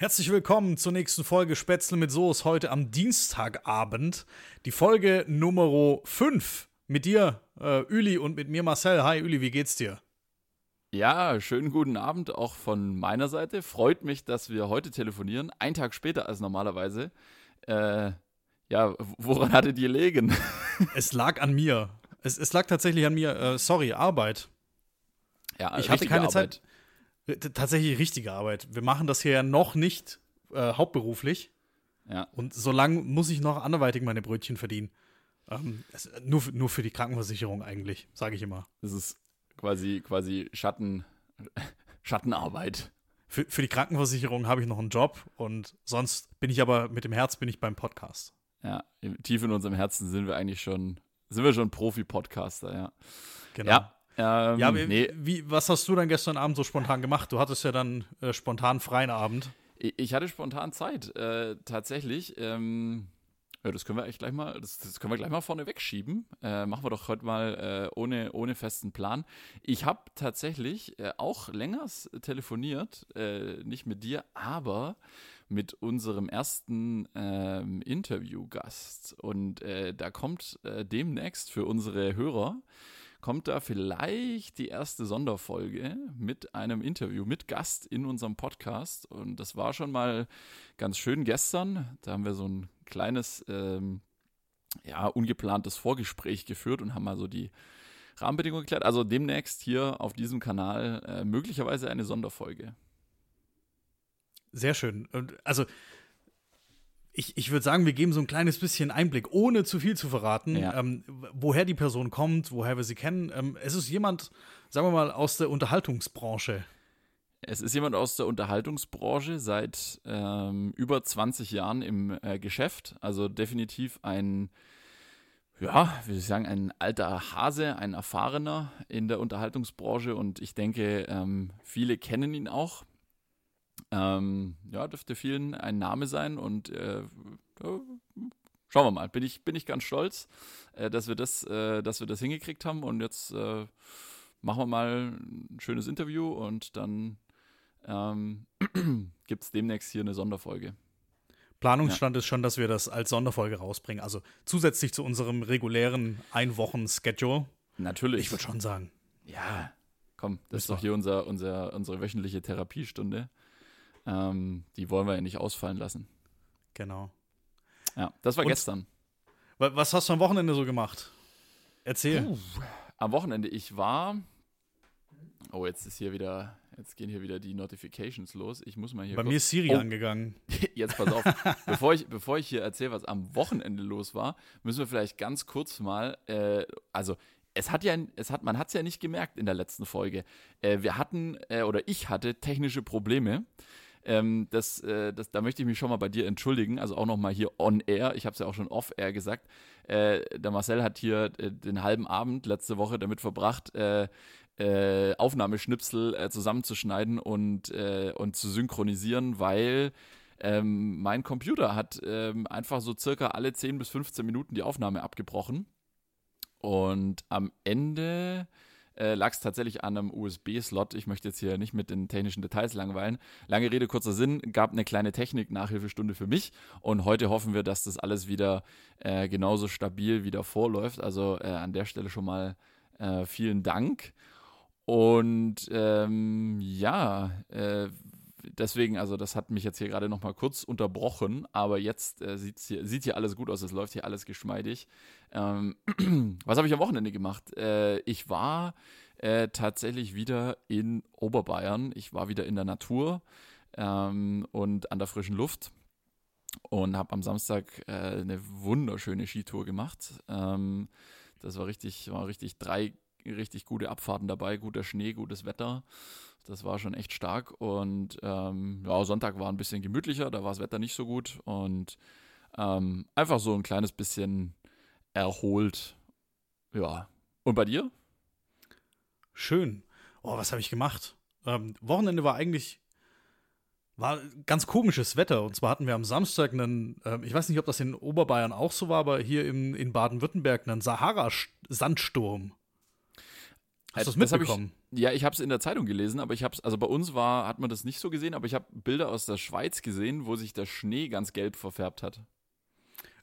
Herzlich willkommen zur nächsten Folge Spätzle mit Soße heute am Dienstagabend. Die Folge Nummer 5 mit dir, äh, Üli, und mit mir, Marcel. Hi, Üli, wie geht's dir? Ja, schönen guten Abend auch von meiner Seite. Freut mich, dass wir heute telefonieren. Ein Tag später als normalerweise. Äh, ja, woran hattet ihr legen? es lag an mir. Es, es lag tatsächlich an mir. Äh, sorry, Arbeit. Ja, ich hatte keine Arbeit. Zeit. Tatsächlich richtige Arbeit. Wir machen das hier ja noch nicht äh, hauptberuflich. Ja. Und solange muss ich noch anderweitig meine Brötchen verdienen. Ähm, es, nur, nur für die Krankenversicherung eigentlich, sage ich immer. Das ist quasi, quasi Schatten, Schattenarbeit. Für, für die Krankenversicherung habe ich noch einen Job und sonst bin ich aber mit dem Herz bin ich beim Podcast. Ja, tief in unserem Herzen sind wir eigentlich schon, sind wir schon Profi-Podcaster, ja. Genau. Ja, ähm, ja, wie, nee. wie, was hast du dann gestern Abend so spontan gemacht? Du hattest ja dann äh, spontan freien Abend. Ich hatte spontan Zeit, äh, tatsächlich. Ähm, ja, das können wir eigentlich gleich mal, das, das können wir gleich mal vorne wegschieben. Äh, machen wir doch heute mal äh, ohne, ohne festen Plan. Ich habe tatsächlich äh, auch länger telefoniert, äh, nicht mit dir, aber mit unserem ersten ähm, Interviewgast. Und da kommt demnächst für unsere Hörer kommt da vielleicht die erste Sonderfolge mit einem Interview mit Gast in unserem Podcast. Und das war schon mal ganz schön gestern. Da haben wir so ein kleines, ähm, ja, ungeplantes Vorgespräch geführt und haben mal so die Rahmenbedingungen geklärt. Also demnächst hier auf diesem Kanal äh, möglicherweise eine Sonderfolge. Sehr schön. Also ich, ich würde sagen, wir geben so ein kleines bisschen Einblick, ohne zu viel zu verraten, ja. ähm, woher die Person kommt, woher wir sie kennen. Ähm, es ist jemand, sagen wir mal, aus der Unterhaltungsbranche. Es ist jemand aus der Unterhaltungsbranche seit ähm, über 20 Jahren im äh, Geschäft. Also definitiv ein, ja, wie soll ich sagen, ein alter Hase, ein erfahrener in der Unterhaltungsbranche. Und ich denke, ähm, viele kennen ihn auch. Ähm, ja, dürfte vielen ein Name sein und äh, schauen wir mal. Bin ich, bin ich ganz stolz, äh, dass, wir das, äh, dass wir das hingekriegt haben und jetzt äh, machen wir mal ein schönes Interview und dann ähm, gibt es demnächst hier eine Sonderfolge. Planungsstand ja. ist schon, dass wir das als Sonderfolge rausbringen. Also zusätzlich zu unserem regulären Ein-Wochen-Schedule. Natürlich. Ich würde schon sagen. Ja, komm, das ist doch hier unser, unser, unsere wöchentliche Therapiestunde. Ähm, die wollen wir ja nicht ausfallen lassen. Genau. Ja, das war Und gestern. Was hast du am Wochenende so gemacht? Erzähl. Puh. Am Wochenende, ich war. Oh, jetzt ist hier wieder. Jetzt gehen hier wieder die Notifications los. Ich muss mal hier. Bei mir ist Siri oh. angegangen. Jetzt pass auf. bevor, ich, bevor ich hier erzähle, was am Wochenende los war, müssen wir vielleicht ganz kurz mal. Äh, also, es hat ja, es hat, man hat es ja nicht gemerkt in der letzten Folge. Äh, wir hatten, äh, oder ich hatte technische Probleme. Ähm, das, äh, das, da möchte ich mich schon mal bei dir entschuldigen, also auch nochmal hier on air. Ich habe es ja auch schon off air gesagt. Äh, der Marcel hat hier äh, den halben Abend letzte Woche damit verbracht, äh, äh, Aufnahmeschnipsel äh, zusammenzuschneiden und, und zu synchronisieren, weil ähm, mein Computer hat ähm, einfach so circa alle 10 bis 15 Minuten die Aufnahme abgebrochen. Und am Ende äh, lag es tatsächlich an einem USB-Slot. Ich möchte jetzt hier nicht mit den technischen Details langweilen. Lange Rede, kurzer Sinn, gab eine kleine Technik-Nachhilfestunde für mich und heute hoffen wir, dass das alles wieder äh, genauso stabil wieder vorläuft. Also äh, an der Stelle schon mal äh, vielen Dank. Und ähm, ja, äh, deswegen, also das hat mich jetzt hier gerade nochmal kurz unterbrochen, aber jetzt äh, hier, sieht hier alles gut aus, es läuft hier alles geschmeidig. Ähm, was habe ich am Wochenende gemacht? Äh, ich war äh, tatsächlich wieder in Oberbayern, ich war wieder in der Natur ähm, und an der frischen Luft und habe am Samstag äh, eine wunderschöne Skitour gemacht. Ähm, das war richtig, war richtig drei richtig gute Abfahrten dabei, guter Schnee, gutes Wetter. Das war schon echt stark. Und ähm, ja, Sonntag war ein bisschen gemütlicher, da war das Wetter nicht so gut. Und ähm, einfach so ein kleines bisschen erholt. Ja. Und bei dir? Schön. Oh, was habe ich gemacht? Ähm, Wochenende war eigentlich war ganz komisches Wetter. Und zwar hatten wir am Samstag einen, äh, ich weiß nicht, ob das in Oberbayern auch so war, aber hier im, in Baden-Württemberg einen Sahara-Sandsturm. Hast du es Äh, das hab mitbekommen? Ich, ja, ich habe es in der Zeitung gelesen, aber ich habe es, also bei uns war, hat man das nicht so gesehen, aber ich habe Bilder aus der Schweiz gesehen, wo sich der Schnee ganz gelb verfärbt hat.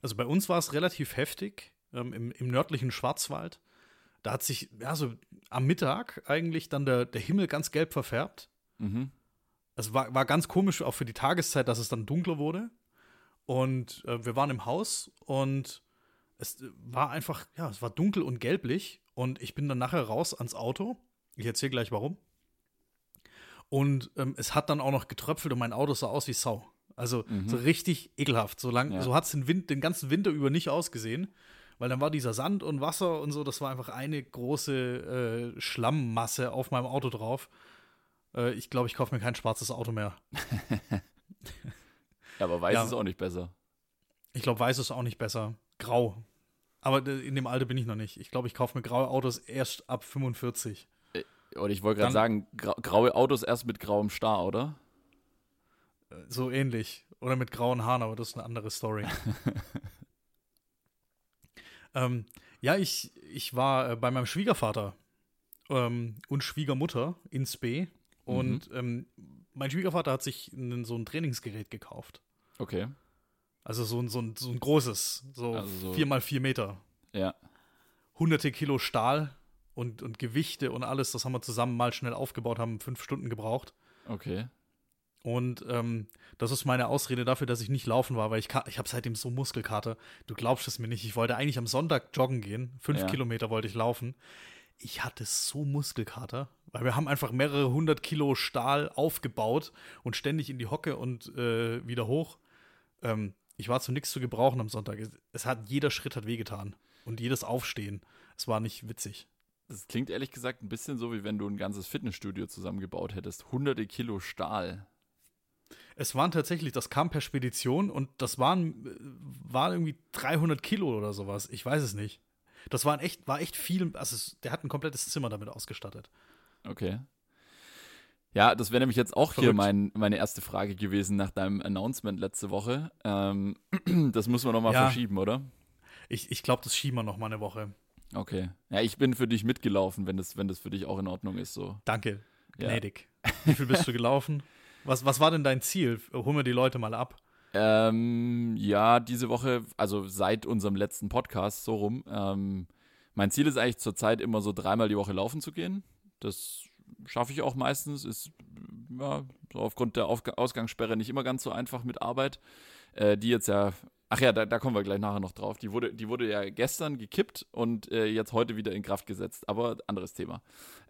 Also bei uns war es relativ heftig ähm, im, im nördlichen Schwarzwald. Da hat sich, ja, so am Mittag eigentlich dann der, der Himmel ganz gelb verfärbt. Mhm. Es war, war ganz komisch, auch für die Tageszeit, dass es dann dunkler wurde. Und äh, wir waren im Haus und es äh, war einfach, ja, es war dunkel und gelblich. Und ich bin dann nachher raus ans Auto. Ich erzähle gleich warum. Und ähm, es hat dann auch noch getröpfelt und mein Auto sah aus wie Sau. Also so richtig ekelhaft. So, lang, Ja. so hat es den, Wind- den ganzen Winter über nicht ausgesehen. Weil dann war dieser Sand und Wasser und so, das war einfach eine große äh, Schlammmasse auf meinem Auto drauf. Äh, ich glaube, ich kaufe mir kein schwarzes Auto mehr. Ja, aber weiß Ja. ist auch nicht besser. Ich glaube, weiß ist auch nicht besser. Grau. Aber äh, in dem Alter bin ich noch nicht. Ich glaube, ich kaufe mir graue Autos erst ab 45. Oder ich wollte gerade sagen, grau, graue Autos erst mit grauem Star, oder? Äh, So ähnlich. Oder mit grauen Haaren, aber das ist eine andere Story. ähm, ja, ich, ich war äh, bei meinem Schwiegervater ähm, und Schwiegermutter in Spee. Und ähm, mein Schwiegervater hat sich einen, so ein Trainingsgerät gekauft. Okay. Also so ein, so ein, so ein großes, so Also so- vier mal vier Meter. Ja. hunderte Kilo Stahl und, und Gewichte und alles, das haben wir zusammen mal schnell aufgebaut, haben fünf Stunden gebraucht. Okay. Und ähm, das ist meine Ausrede dafür, dass ich nicht laufen war, weil ich, ich habe seitdem so Muskelkater. Du glaubst es mir nicht. Ich wollte eigentlich am Sonntag joggen gehen. Fünf Ja. Kilometer wollte ich laufen. Ich hatte so Muskelkater, weil wir haben einfach mehrere hundert Kilo Stahl aufgebaut und ständig in die Hocke und äh, wieder hoch. Ähm, ich war zu nichts zu gebrauchen am Sonntag. Es, hat jeder Schritt hat wehgetan und jedes Aufstehen. Es war nicht witzig. Das klingt ehrlich gesagt ein bisschen so, wie wenn du ein ganzes Fitnessstudio zusammengebaut hättest. Hunderte Kilo Stahl. Es waren tatsächlich, das kam per Spedition und das waren, äh, waren irgendwie 300 Kilo oder sowas. Ich weiß es nicht. Das waren echt, war echt viel. Also es, der hat ein komplettes Zimmer damit ausgestattet. Okay. Ja, das wäre nämlich jetzt auch hier Verrückt. mein, meine erste Frage gewesen nach deinem Announcement letzte Woche. Ähm, das müssen wir nochmal Ja. verschieben, oder? Ich, ich glaube, das schieben wir noch mal eine Woche. Okay. Ja, ich bin für dich mitgelaufen, wenn das, wenn das für dich auch in Ordnung ist. So. Danke, Ja. gnädig. Wie viel bist du gelaufen? Was, was war denn dein Ziel? Holen wir die Leute mal ab. Ähm, ja, diese Woche, also seit unserem letzten Podcast, so rum. Ähm, mein Ziel ist eigentlich zurzeit immer so dreimal die Woche laufen zu gehen. Das schaffe ich auch meistens. Ist ja, so aufgrund der Aufga Ausgangssperre nicht immer ganz so einfach mit Arbeit. Äh, die jetzt ja, ach ja, da, da kommen wir gleich nachher noch drauf. Die wurde, die wurde ja gestern gekippt und äh, jetzt heute wieder in Kraft gesetzt. Aber anderes Thema.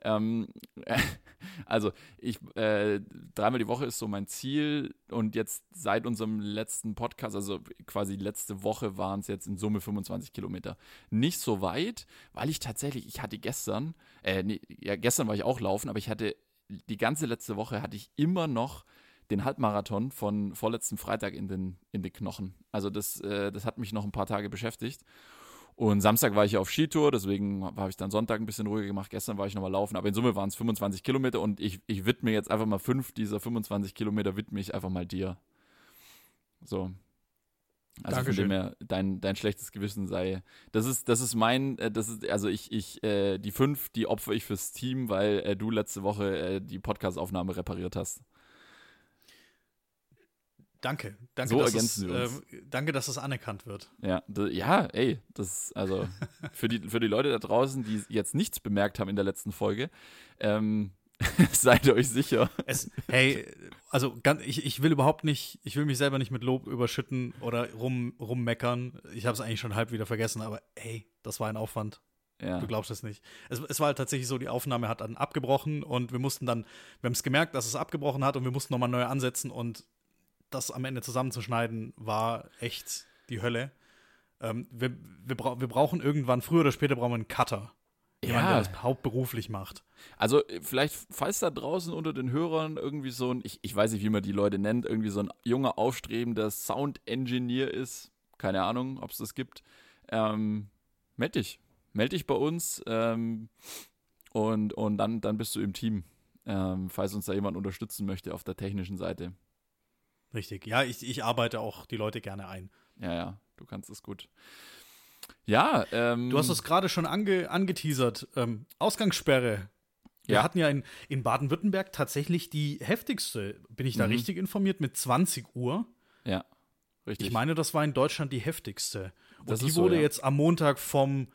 Ähm, also ich, äh, dreimal die Woche ist so mein Ziel und jetzt seit unserem letzten Podcast, also quasi letzte Woche waren es jetzt in Summe 25 Kilometer. Nicht so weit, weil ich tatsächlich, ich hatte gestern, äh, nee, ja, gestern war ich auch laufen, aber ich hatte, die ganze letzte Woche hatte ich immer noch den Halbmarathon von vorletzten Freitag in den, in den Knochen. Also das, äh, das hat mich noch ein paar Tage beschäftigt. Und Samstag war ich ja auf Skitour, deswegen habe ich dann Sonntag ein bisschen ruhiger gemacht. Gestern war ich nochmal laufen, aber in Summe waren es 25 Kilometer und ich, ich widme jetzt einfach mal fünf dieser 25 Kilometer, widme ich einfach mal dir. So. Also Dankeschön. von dem her, dein, dein schlechtes Gewissen sei. Das ist, das ist mein, äh, das ist, also ich, ich, äh, die fünf, die opfer ich fürs Team, weil äh, du letzte Woche äh, die Podcast-Aufnahme repariert hast. Danke. Danke, So dass ergänzen es, äh, danke, dass das anerkannt wird. Ja, ja, ey, das also für die für die Leute da draußen, die jetzt nichts bemerkt haben in der letzten Folge, ähm, seid euch sicher. Es, hey, also ganz, ich, ich will überhaupt nicht, ich will mich selber nicht mit Lob überschütten oder rum, rummeckern. Ich habe es eigentlich schon halb wieder vergessen, aber hey, das war ein Aufwand. Ja, Du glaubst es nicht. Es, es war halt tatsächlich so, die Aufnahme hat dann abgebrochen und wir mussten dann, wir haben es gemerkt, dass es abgebrochen hat und wir mussten nochmal neu ansetzen und das am Ende zusammenzuschneiden war echt die Hölle. Ähm, wir, wir, brau wir brauchen irgendwann, früher oder später brauchen wir einen Cutter. Jemand, der ja. das hauptberuflich macht. Also äh, vielleicht, falls da draußen unter den Hörern irgendwie so ein, ich, ich weiß nicht, wie man die Leute nennt, irgendwie so ein junger, aufstrebender Sound-Engineer ist, keine Ahnung, ob es das gibt, ähm, meld dich. Meld dich bei uns ähm, und, und dann, dann bist du im Team, ähm, falls uns da jemand unterstützen möchte auf der technischen Seite. Richtig. Ja, ich, ich arbeite auch die Leute gerne ein. Ja, ja, du kannst es gut. Ja, ähm. Du hast es gerade schon ange, angeteasert. Ähm, Ausgangssperre. Wir Ja. hatten ja in, in Baden-Württemberg tatsächlich die heftigste, bin ich da Mhm. richtig informiert, mit 20 Uhr. Ja, richtig. Ich meine, das war in Deutschland die heftigste. Und Das die ist so, wurde ja. jetzt am Montag vom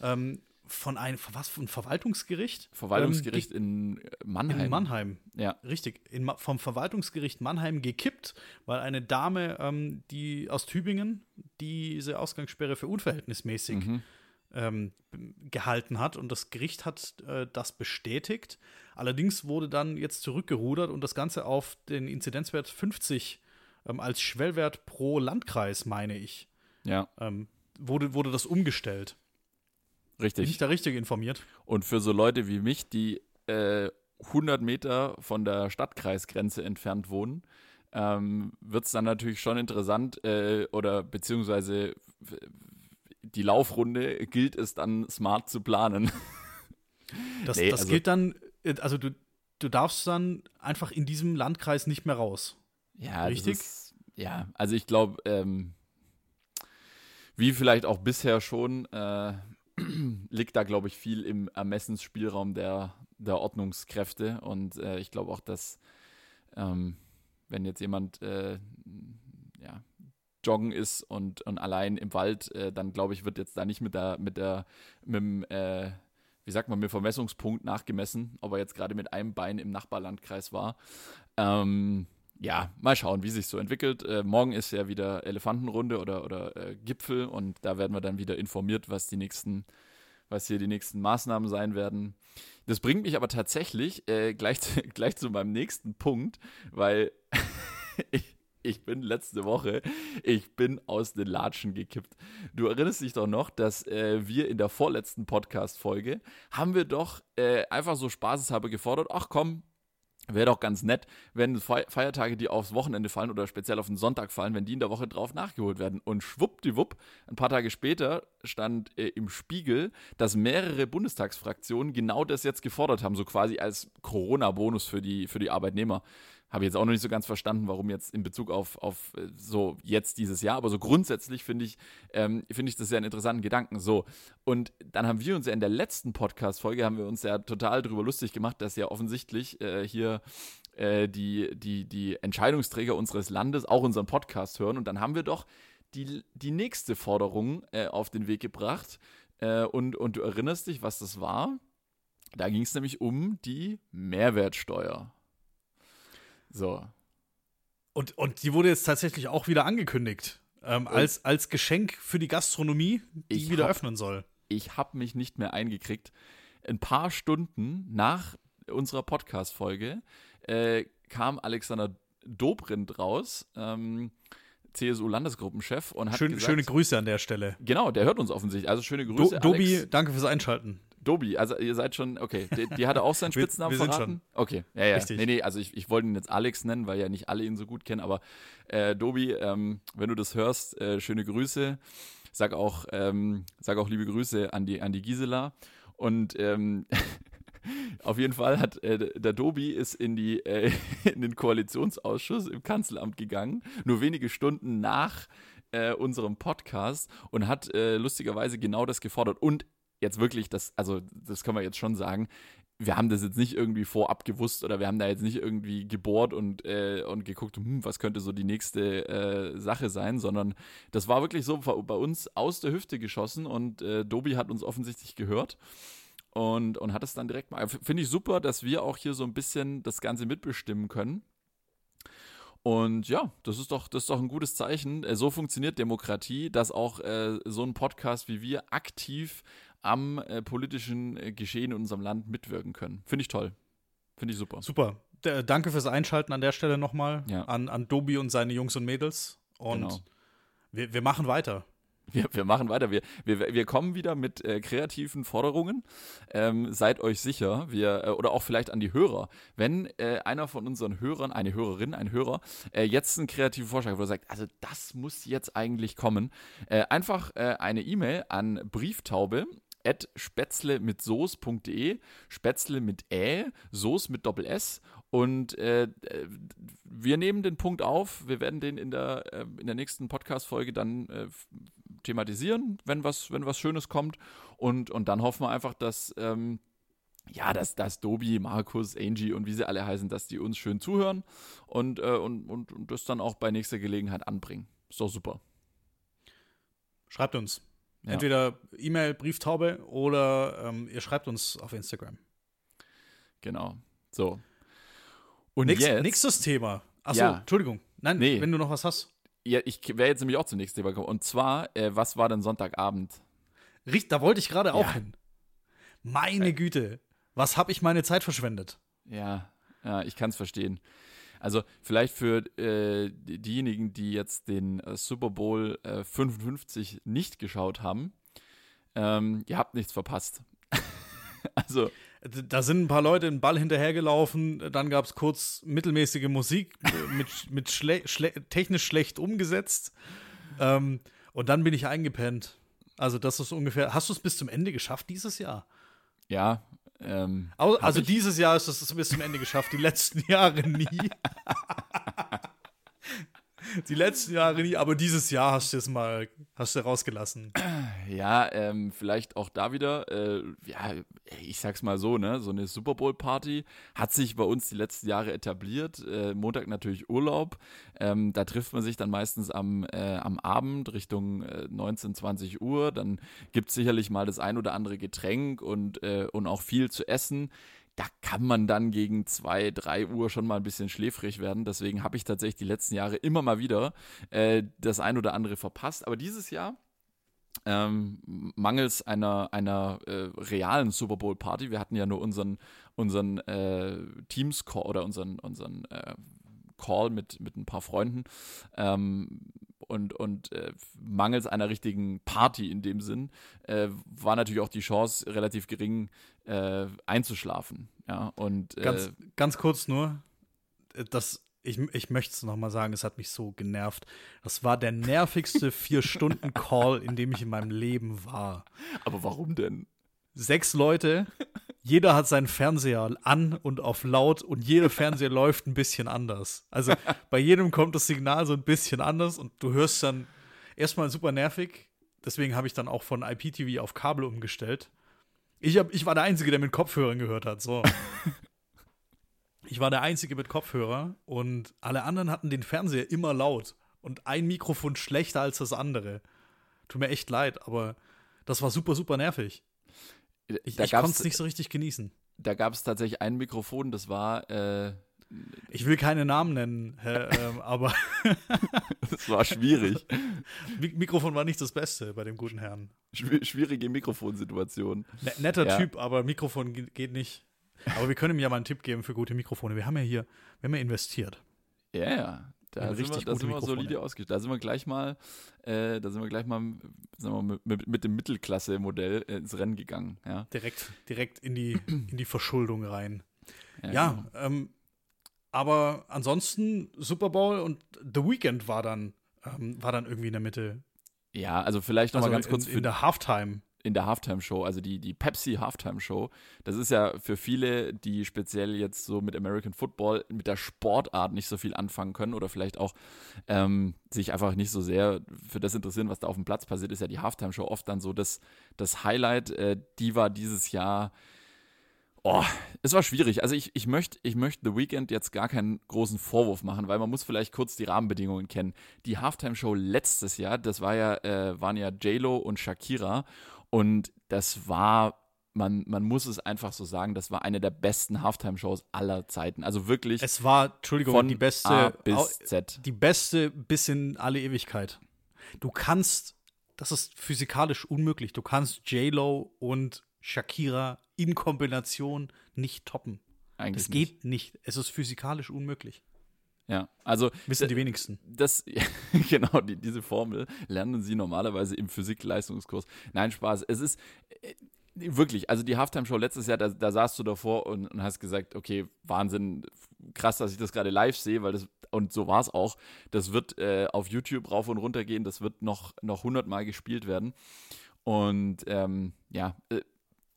ähm, von einem was von Verwaltungsgericht Verwaltungsgericht in ähm, Mannheim. in Mannheim Ja, richtig in, vom Verwaltungsgericht Mannheim gekippt, weil eine Dame, ähm, die aus Tübingen diese Ausgangssperre für unverhältnismäßig mhm. ähm, gehalten hat und das Gericht hat äh, das bestätigt. Allerdings wurde dann jetzt zurückgerudert und das Ganze auf den Inzidenzwert 50 ähm, als Schwellwert pro Landkreis, meine ich, ja, ähm, wurde, wurde das umgestellt. Bin ich richtig. da richtig informiert? Und für so Leute wie mich, die äh, 100 Meter von der Stadtkreisgrenze entfernt wohnen, ähm, wird es dann natürlich schon interessant äh, oder beziehungsweise die Laufrunde gilt es dann smart zu planen. Das, Nee, das also- gilt dann, also du, du darfst dann einfach in diesem Landkreis nicht mehr raus. Ja, Richtig? Ist, ja, also ich glaube, ähm, wie vielleicht auch bisher schon, äh, liegt da, glaube ich, viel im Ermessensspielraum der, der Ordnungskräfte. Und äh, ich glaube auch, dass, ähm, wenn jetzt jemand äh, ja, joggen ist und, und allein im Wald, äh, dann glaube ich, wird jetzt da nicht mit der, mit der, mit dem, äh, wie sagt man, mit dem Vermessungspunkt nachgemessen, ob er jetzt gerade mit einem Bein im Nachbarlandkreis war. Ähm, ja, mal schauen, wie sich so entwickelt. Äh, morgen ist ja wieder Elefantenrunde oder, oder äh, Gipfel und da werden wir dann wieder informiert, was die nächsten, was hier die nächsten Maßnahmen sein werden. Das bringt mich aber tatsächlich äh, gleich, zu- gleich zu meinem nächsten Punkt, weil ich, ich bin letzte Woche, ich bin aus den Latschen gekippt. Du erinnerst dich doch noch, dass äh, wir in der vorletzten Podcast-Folge haben wir doch äh, einfach so spaßeshalber gefordert, ach komm, Wäre doch ganz nett, wenn Fe- Feiertage, die aufs Wochenende fallen oder speziell auf den Sonntag fallen, wenn die in der Woche drauf nachgeholt werden. Und schwuppdiwupp, ein paar Tage später stand äh, im Spiegel, dass mehrere Bundestagsfraktionen genau das jetzt gefordert haben, so quasi als Corona-Bonus für die, für die Arbeitnehmer. Habe jetzt auch noch nicht so ganz verstanden, warum jetzt in Bezug auf, auf äh, so jetzt dieses Jahr, aber so grundsätzlich finde ich, ähm, finde ich das ja einen interessanten Gedanken. So, und dann haben wir uns ja in der letzten Podcast-Folge, haben wir uns ja total drüber lustig gemacht, dass ja offensichtlich äh, hier äh, die, die, die Entscheidungsträger unseres Landes auch unseren Podcast hören. Und dann haben wir doch die, die nächste Forderung äh, auf den Weg gebracht. Äh, und, und du erinnerst dich, was das war? Da ging es nämlich um die Mehrwertsteuer. So, Und, und die wurde jetzt tatsächlich auch wieder angekündigt. Ähm, als, als Geschenk für die Gastronomie, die Ich wieder hab- öffnen soll. ich habe mich nicht mehr eingekriegt. Ein paar Stunden nach unserer Podcast-Folge äh, kam Alexander Dobrindt raus, ähm, CSU-Landesgruppenchef, und hat Schön, gesagt, schöne Grüße an der Stelle. Genau, der hört uns offensichtlich. Also schöne Do, Grüße, Dobi, Alex. danke fürs Einschalten. Dobi, also ihr seid schon, okay, die, die hatte auch seinen Wir- Spitznamen wir sind verraten? Okay, ja, ja. Richtig. Nee, nee, also ich, ich wollte ihn jetzt Alex nennen, weil ja nicht alle ihn so gut kennen, aber äh, Dobi, ähm, wenn du das hörst, äh, schöne Grüße. Sag auch, ähm, sag auch liebe Grüße an die, an die Gisela. Und ähm, auf jeden Fall hat äh, der Dobi ist in, die, äh, in den Koalitionsausschuss im Kanzleramt gegangen, nur wenige Stunden nach äh, unserem Podcast und hat äh, lustigerweise genau das gefordert. Und jetzt wirklich, das, also das können wir jetzt schon sagen, wir haben das jetzt nicht irgendwie vorab gewusst oder wir haben da jetzt nicht irgendwie gebohrt und, äh, und geguckt, hm, was könnte so die nächste äh, Sache sein, sondern das war wirklich so bei uns aus der Hüfte geschossen und äh, Dobi hat uns offensichtlich gehört und, und hat es dann direkt mal. Finde ich super, dass wir auch hier so ein bisschen das Ganze mitbestimmen können. Und ja, das ist doch, das ist doch ein gutes Zeichen. Äh, So funktioniert Demokratie, dass auch äh, so ein Podcast wie wir aktiv am äh, politischen äh, Geschehen in unserem Land mitwirken können. Finde ich toll. Finde ich super. Super. D danke fürs Einschalten an der Stelle nochmal Ja. an, an Dobi und seine Jungs und Mädels. Und Genau. wir, wir machen weiter. Wir, wir machen weiter. Wir, wir, wir kommen wieder mit äh, kreativen Forderungen. Ähm, seid euch sicher, wir, äh, oder auch vielleicht an die Hörer, wenn äh, einer von unseren Hörern, eine Hörerin, ein Hörer, äh, jetzt einen kreativen Vorschlag, hat, wo er sagt, also das muss jetzt eigentlich kommen, äh, einfach äh, eine E-Mail an Brieftaube at spätzle mit soß.de, spätzle mit ä, soß mit doppel s und äh, äh, wir nehmen den Punkt auf, wir werden den in der, äh, in der nächsten Podcast-Folge dann äh, thematisieren, wenn was, wenn was Schönes kommt und, und dann hoffen wir einfach, dass, ähm, ja, dass, dass Dobi, Markus, Angie und wie sie alle heißen, dass die uns schön zuhören und, äh, und, und, und das dann auch bei nächster Gelegenheit anbringen. Ist doch super. Schreibt uns. Ja. Entweder E-Mail, Brieftaube oder ähm, ihr schreibt uns auf Instagram. Genau. So. Und Nächst, jetzt, nächstes Thema. Achso, ja. Entschuldigung. Nein, nee. wenn du noch was hast. Ja, ich wäre jetzt nämlich auch zum nächsten Thema gekommen. Und zwar, äh, was war denn Sonntagabend? Richt, da wollte ich gerade ja. auch hin. Meine äh. Güte, was habe ich meine Zeit verschwendet? Ja, ja ich kann es verstehen. Also vielleicht für äh, diejenigen, die jetzt den äh, Super Bowl äh, 55 nicht geschaut haben, ähm, ihr habt nichts verpasst. also da sind ein paar Leute einen Ball hinterhergelaufen, dann gab es kurz mittelmäßige Musik mit, mit schle schle technisch schlecht umgesetzt. Ähm, und dann bin ich eingepennt. Also, das ist ungefähr. Hast du es bis zum Ende geschafft dieses Jahr? Ja. Ähm, also, also dieses Jahr ist es bis zum Ende geschafft, die letzten Jahre nie. die letzten Jahre nie, aber dieses Jahr hast du es mal, hast du rausgelassen. Ja, ähm, vielleicht auch da wieder, äh, ja, ich sag's mal so, ne, so eine Super Bowl Party hat sich bei uns die letzten Jahre etabliert. Äh, Montag natürlich Urlaub. Ähm, da trifft man sich dann meistens am, äh, am Abend Richtung äh, 19, 20 Uhr. Dann gibt's sicherlich mal das ein oder andere Getränk und, äh, und auch viel zu essen da kann man dann gegen zwei, drei Uhr schon mal ein bisschen schläfrig werden. Deswegen habe ich tatsächlich die letzten Jahre immer mal wieder äh, das ein oder andere verpasst. Aber dieses Jahr ähm, mangels einer, einer äh, realen Super Bowl Party. Wir hatten ja nur unseren, unseren äh, Teams Call oder unseren, unseren äh, Call mit, mit ein paar Freunden. Ähm, und, und äh, mangels einer richtigen Party in dem Sinn äh, war natürlich auch die Chance relativ gering äh, einzuschlafen. Ja, und äh, ganz, ganz kurz nur, das, ich, ich möchte es nochmal sagen, es hat mich so genervt. Das war der nervigste Vier-Stunden-Call, in dem ich in meinem Leben war. Aber warum denn? Sechs Leute, jeder hat seinen Fernseher an und auf laut und jeder Fernseher läuft ein bisschen anders. Also bei jedem kommt das Signal so ein bisschen anders und du hörst dann erstmal super nervig. Deswegen habe ich dann auch von IPTV auf Kabel umgestellt. Ich, hab, ich war der Einzige, der mit Kopfhörern gehört hat. So. ich war der Einzige mit Kopfhörer und alle anderen hatten den Fernseher immer laut und ein Mikrofon schlechter als das andere. Tut mir echt leid, aber das war super, super nervig. Ich, ich konnte es nicht so richtig genießen. Da gab es tatsächlich ein Mikrofon, das war. Äh, ich will keine Namen nennen, äh, aber. das war schwierig. Mikrofon war nicht das Beste bei dem guten Herrn. Schwierige Mikrofonsituation. Ne netter ja. Typ, aber Mikrofon geht nicht. Aber wir können ihm ja mal einen Tipp geben für gute Mikrofone. Wir haben ja hier, wir haben ja investiert. Ja, ja. Da sind wir, da sind wir solide ausgestattet. Da sind wir gleich mal, äh, da sind wir gleich mal sagen wir, mit, mit, mit dem Mittelklasse-Modell äh, ins Rennen gegangen. Ja. Direkt, direkt in die, in die Verschuldung rein. Ja, ja genau. ähm, aber ansonsten Super Bowl und The Weekend war dann, ähm, war dann irgendwie in der Mitte. Ja, also vielleicht noch also mal ganz kurz in, in der Halftime in der Halftime-Show, also die, die Pepsi Halftime-Show. Das ist ja für viele, die speziell jetzt so mit American Football, mit der Sportart nicht so viel anfangen können oder vielleicht auch ähm, sich einfach nicht so sehr für das interessieren, was da auf dem Platz passiert, ist ja die Halftime-Show oft dann so das, das Highlight. Äh, die war dieses Jahr. Oh, es war schwierig. Also ich, ich möchte ich möcht The Weeknd jetzt gar keinen großen Vorwurf machen, weil man muss vielleicht kurz die Rahmenbedingungen kennen. Die Halftime-Show letztes Jahr, das war ja, äh, waren ja J-Lo und Shakira und das war man, man muss es einfach so sagen, das war eine der besten Halftime-Shows aller Zeiten. Also wirklich. Es war, Entschuldigung, von die beste. A bis Z. Die beste bis in alle Ewigkeit. Du kannst, das ist physikalisch unmöglich, du kannst J-Lo und Shakira in Kombination nicht toppen. Eigentlich das geht nicht. nicht. Es ist physikalisch unmöglich. Ja, also wissen die wenigsten. Das genau die, diese Formel lernen sie normalerweise im Physik-Leistungskurs. Nein, Spaß. Es ist äh, wirklich, also die Halftime-Show letztes Jahr, da, da saßt du davor und, und, hast gesagt, okay, Wahnsinn, krass, dass ich das gerade live sehe, weil das und so war es auch. Das wird äh, auf YouTube rauf und runter gehen, das wird noch noch hundertmal gespielt werden. Und ähm, ja, äh,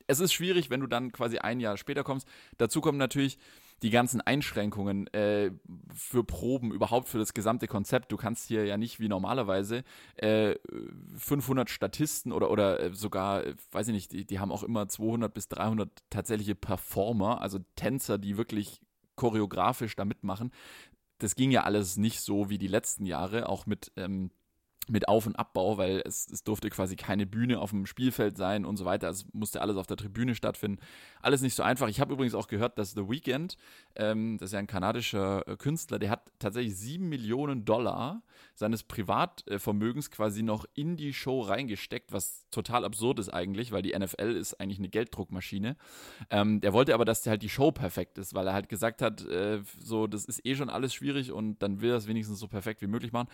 es ist schwierig, wenn du dann quasi ein Jahr später kommst. Dazu kommt natürlich die ganzen Einschränkungen äh, für Proben, überhaupt für das gesamte Konzept. Du kannst hier ja nicht wie normalerweise äh, 500 Statisten oder, oder äh, sogar, äh, weiß ich nicht, die, die haben auch immer 200 bis 300 tatsächliche Performer, also Tänzer, die wirklich choreografisch da mitmachen. Das ging ja alles nicht so wie die letzten Jahre, auch mit ähm, mit Auf- und Abbau, weil es, es durfte quasi keine Bühne auf dem Spielfeld sein und so weiter. Es musste alles auf der Tribüne stattfinden. Alles nicht so einfach. Ich habe übrigens auch gehört, dass The Weeknd, ähm, das ist ja ein kanadischer äh, Künstler, der hat tatsächlich sieben Millionen Dollar seines Privatvermögens quasi noch in die Show reingesteckt, was total absurd ist eigentlich, weil die NFL ist eigentlich eine Gelddruckmaschine. Ähm, der wollte aber, dass halt die Show perfekt ist, weil er halt gesagt hat, äh, so, das ist eh schon alles schwierig und dann will er es wenigstens so perfekt wie möglich machen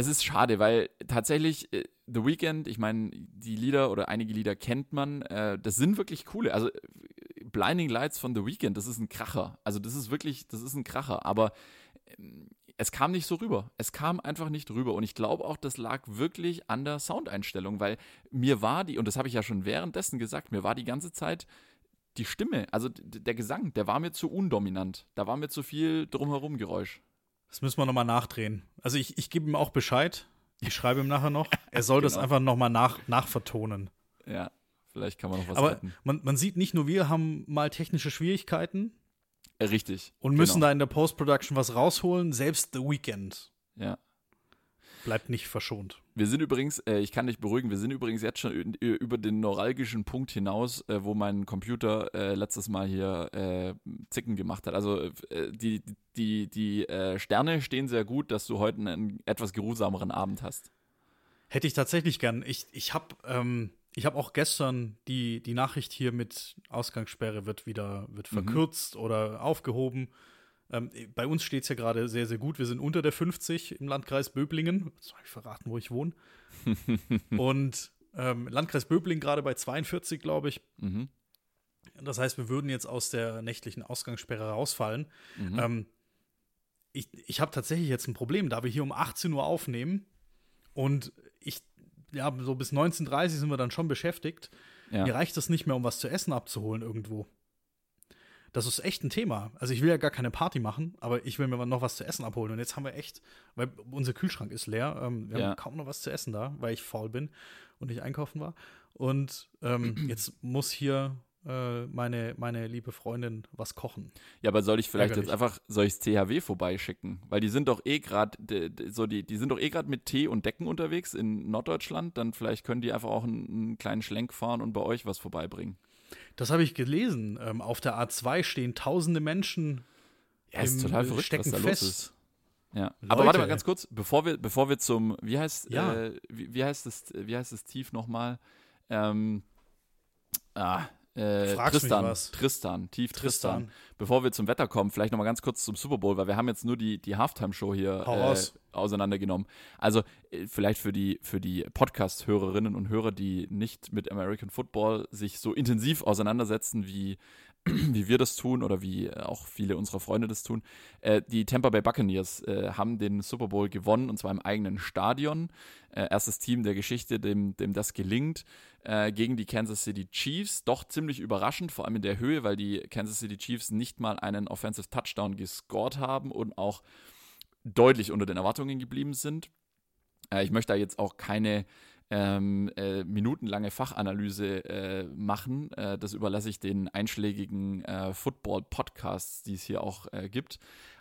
es ist schade, weil tatsächlich äh, The Weeknd, ich meine, die Lieder oder einige Lieder kennt man, äh, das sind wirklich coole. Also Blinding Lights von The Weeknd, das ist ein Kracher. Also das ist wirklich, das ist ein Kracher. Aber ähm, es kam nicht so rüber. Es kam einfach nicht rüber. Und ich glaube auch, das lag wirklich an der Soundeinstellung, weil mir war die, und das habe ich ja schon währenddessen gesagt, mir war die ganze Zeit die Stimme, also der Gesang, der war mir zu undominant. Da war mir zu viel drumherum Geräusch. Das müssen wir nochmal nachdrehen. Also ich, ich gebe ihm auch Bescheid. Ich schreibe ihm nachher noch. Er soll genau. das einfach nochmal nach, nachvertonen. Ja, vielleicht kann man noch was Aber Man, man sieht nicht nur, wir haben mal technische Schwierigkeiten. Richtig. Und müssen genau. da in der Post-Production was rausholen. Selbst The Weekend. Ja bleibt nicht verschont. Wir sind übrigens, äh, ich kann dich beruhigen, wir sind übrigens jetzt schon über den neuralgischen Punkt hinaus, äh, wo mein Computer äh, letztes Mal hier äh, Zicken gemacht hat. Also äh, die, die, die äh, Sterne stehen sehr gut, dass du heute einen etwas geruhsameren Abend hast. Hätte ich tatsächlich gern. Ich, ich habe ähm, hab auch gestern die, die Nachricht hier mit Ausgangssperre wird wieder wird mhm. verkürzt mhm. oder aufgehoben. Ähm, bei uns steht es ja gerade sehr, sehr gut. Wir sind unter der 50 im Landkreis Böblingen. Habe ich verraten, wo ich wohne. und ähm, Landkreis Böblingen gerade bei 42, glaube ich. Mhm. Das heißt, wir würden jetzt aus der nächtlichen Ausgangssperre rausfallen. Mhm. Ähm, ich ich habe tatsächlich jetzt ein Problem, da wir hier um 18 Uhr aufnehmen und ich, ja, so bis 19.30 Uhr sind wir dann schon beschäftigt. Ja. Mir reicht das nicht mehr, um was zu essen abzuholen irgendwo. Das ist echt ein Thema. Also ich will ja gar keine Party machen, aber ich will mir noch was zu essen abholen. Und jetzt haben wir echt, weil unser Kühlschrank ist leer, ähm, wir ja. haben kaum noch was zu essen da, weil ich faul bin und nicht einkaufen war. Und ähm, jetzt muss hier äh, meine, meine liebe Freundin was kochen. Ja, aber soll ich vielleicht Ärgerlich. jetzt einfach, soll ich THW vorbeischicken? Weil die sind doch eh gerade, so die, die sind doch eh gerade mit Tee und Decken unterwegs in Norddeutschland. Dann vielleicht können die einfach auch einen, einen kleinen Schlenk fahren und bei euch was vorbeibringen. Das habe ich gelesen. Ähm, auf der A2 stehen tausende Menschen. Ja, ist total verrückt, stecken was da fest. los ist. Ja. Aber warte mal ganz kurz, bevor wir, bevor wir zum, wie heißt, ja. äh, wie, wie, heißt das, wie heißt das Tief nochmal? Ähm, ah, äh, Tristan, Tristan, tief Tristan. Tristan. Bevor wir zum Wetter kommen, vielleicht nochmal ganz kurz zum Super Bowl, weil wir haben jetzt nur die, die Halftime-Show hier äh, auseinandergenommen. Also äh, vielleicht für die, für die Podcast-Hörerinnen und Hörer, die nicht mit American Football sich so intensiv auseinandersetzen wie wie wir das tun oder wie auch viele unserer Freunde das tun. Äh, die Tampa Bay Buccaneers äh, haben den Super Bowl gewonnen und zwar im eigenen Stadion. Äh, erstes Team der Geschichte, dem, dem das gelingt, äh, gegen die Kansas City Chiefs. Doch ziemlich überraschend, vor allem in der Höhe, weil die Kansas City Chiefs nicht mal einen Offensive Touchdown gescored haben und auch deutlich unter den Erwartungen geblieben sind. Äh, ich möchte da jetzt auch keine ähm, äh, minutenlange Fachanalyse äh, machen. Äh, das überlasse ich den einschlägigen äh, Football-Podcasts, die es hier auch äh, gibt.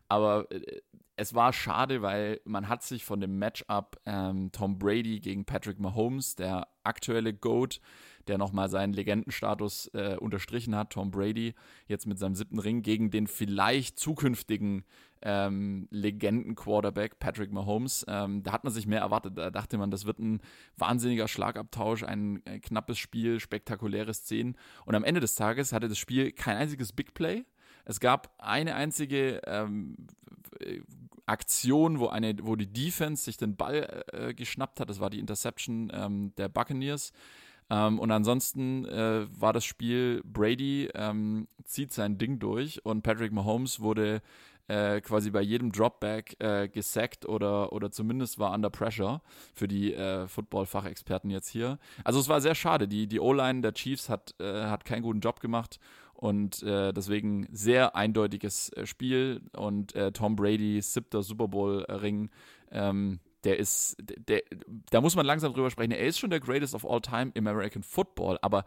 Aber äh, es war schade, weil man hat sich von dem Matchup ähm, Tom Brady gegen Patrick Mahomes, der aktuelle GOAT, der nochmal seinen Legendenstatus äh, unterstrichen hat, Tom Brady, jetzt mit seinem siebten Ring, gegen den vielleicht zukünftigen ähm, Legenden-Quarterback Patrick Mahomes. Ähm, da hat man sich mehr erwartet. Da dachte man, das wird ein wahnsinniger Schlagabtausch, ein, ein knappes Spiel, spektakuläre Szenen. Und am Ende des Tages hatte das Spiel kein einziges Big Play. Es gab eine einzige ähm, Aktion, wo, eine, wo die Defense sich den Ball äh, geschnappt hat. Das war die Interception ähm, der Buccaneers. Ähm, und ansonsten äh, war das Spiel, Brady ähm, zieht sein Ding durch und Patrick Mahomes wurde äh, quasi bei jedem Dropback äh, gesackt oder, oder zumindest war under pressure für die äh, Football-Fachexperten jetzt hier. Also es war sehr schade. Die, die O-Line der Chiefs hat, äh, hat keinen guten Job gemacht Und äh, deswegen sehr eindeutiges äh, Spiel. Und äh, Tom Brady, siebter Super Bowl-Ring, ähm, der ist, der, da muss man langsam drüber sprechen. Er ist schon der Greatest of All Time im American Football, aber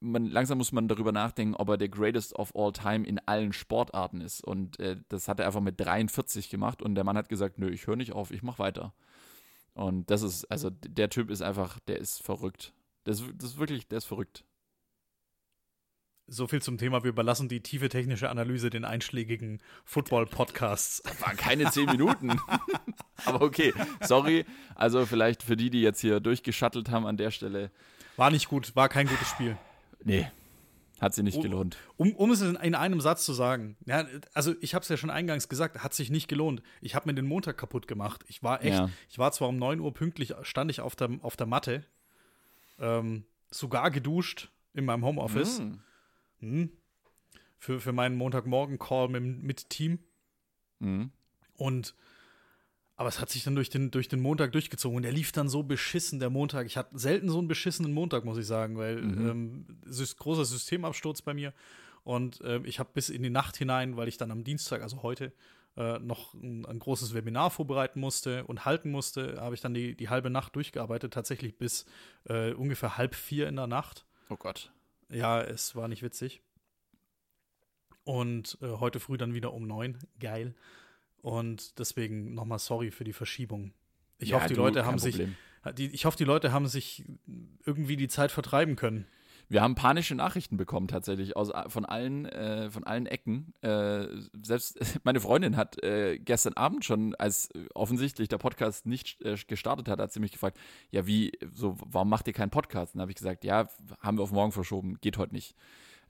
man, langsam muss man darüber nachdenken, ob er der Greatest of All Time in allen Sportarten ist. Und äh, das hat er einfach mit 43 gemacht und der Mann hat gesagt, nö, ich höre nicht auf, ich mache weiter. Und das ist, also der Typ ist einfach, der ist verrückt. Das, das ist wirklich, der ist verrückt. So viel zum Thema. Wir überlassen die tiefe technische Analyse den einschlägigen Football-Podcasts. Waren keine zehn Minuten. Aber okay, sorry. Also vielleicht für die, die jetzt hier durchgeschattelt haben an der Stelle. War nicht gut, war kein gutes Spiel. Nee, hat sie nicht gelohnt. Um, um es in, in, einem Satz zu sagen, ja, also ich habe es ja schon eingangs gesagt, hat sich nicht gelohnt. Ich habe mir den Montag kaputt gemacht. Ich war echt, ja. ich war zwar um 9 Uhr pünktlich, stand ich auf der, auf der Matte, ähm, sogar geduscht in meinem Homeoffice. Mm. Hm. Für, für meinen Montagmorgen-Call mit, mit Team. Mhm. Und aber es hat sich dann durch den, durch den Montag durchgezogen und der lief dann so beschissen, der Montag. Ich hatte selten so einen beschissenen Montag, muss ich sagen, weil mhm. ähm, großer Systemabsturz bei mir. Und äh, ich habe bis in die Nacht hinein, weil ich dann am Dienstag, also heute, äh, noch ein, ein, großes Webinar vorbereiten musste und halten musste, habe ich dann die, die halbe Nacht durchgearbeitet, tatsächlich bis äh, ungefähr halb vier in der Nacht. Oh Gott. Ja, es war nicht witzig. Und äh, heute früh dann wieder um neun. Geil. Und deswegen nochmal sorry für die Verschiebung. Ich ja, hoffe, die du, Leute haben sich. Die, ich hoffe, die Leute haben sich irgendwie die Zeit vertreiben können. Wir haben panische Nachrichten bekommen tatsächlich aus, von, allen, äh, von allen Ecken. Äh, selbst meine Freundin hat äh, gestern Abend schon, als offensichtlich der Podcast nicht äh, gestartet hat, hat sie mich gefragt, ja wie, so, warum macht ihr keinen Podcast? Und habe ich gesagt, ja, haben wir auf morgen verschoben, geht heute nicht.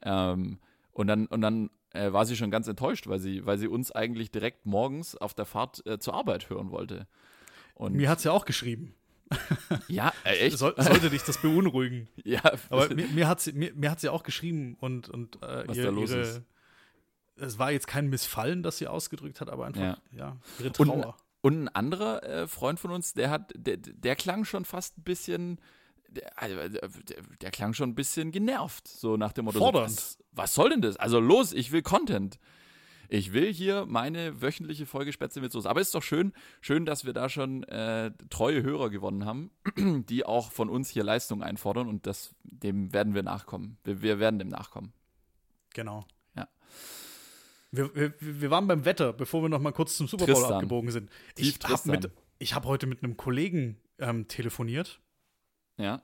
Ähm, und dann, und dann äh, war sie schon ganz enttäuscht, weil sie, weil sie uns eigentlich direkt morgens auf der Fahrt äh, zur Arbeit hören wollte. Und Mir hat sie auch geschrieben. Ja, äh, echt? So, sollte dich das beunruhigen. ja. Aber mir, mir, hat sie, mir, mir, hat sie auch geschrieben und, und äh, Was ihr, da los ihre, ist. Es war jetzt kein Missfallen, das sie ausgedrückt hat, aber einfach, ja, ja ihre Trauer. Und, und ein anderer äh, Freund von uns, der hat, der, der klang schon fast ein bisschen, der, also, der, der, klang schon ein bisschen genervt, so nach dem Motto. Fordernd. So, was, was soll denn das? Also los, ich will Content. Ich will hier meine wöchentliche Folge Spätzle mit Soße. Aber es ist doch schön, schön, dass wir da schon äh, treue Hörer gewonnen haben, die auch von uns hier Leistung einfordern und das, dem werden wir nachkommen. Wir, wir werden dem nachkommen. Genau. Ja. Wir, wir, wir waren beim Wetter, bevor wir noch mal kurz zum Super Bowl Tristan. abgebogen sind. Ich habe hab heute mit einem Kollegen ähm, telefoniert. Ja.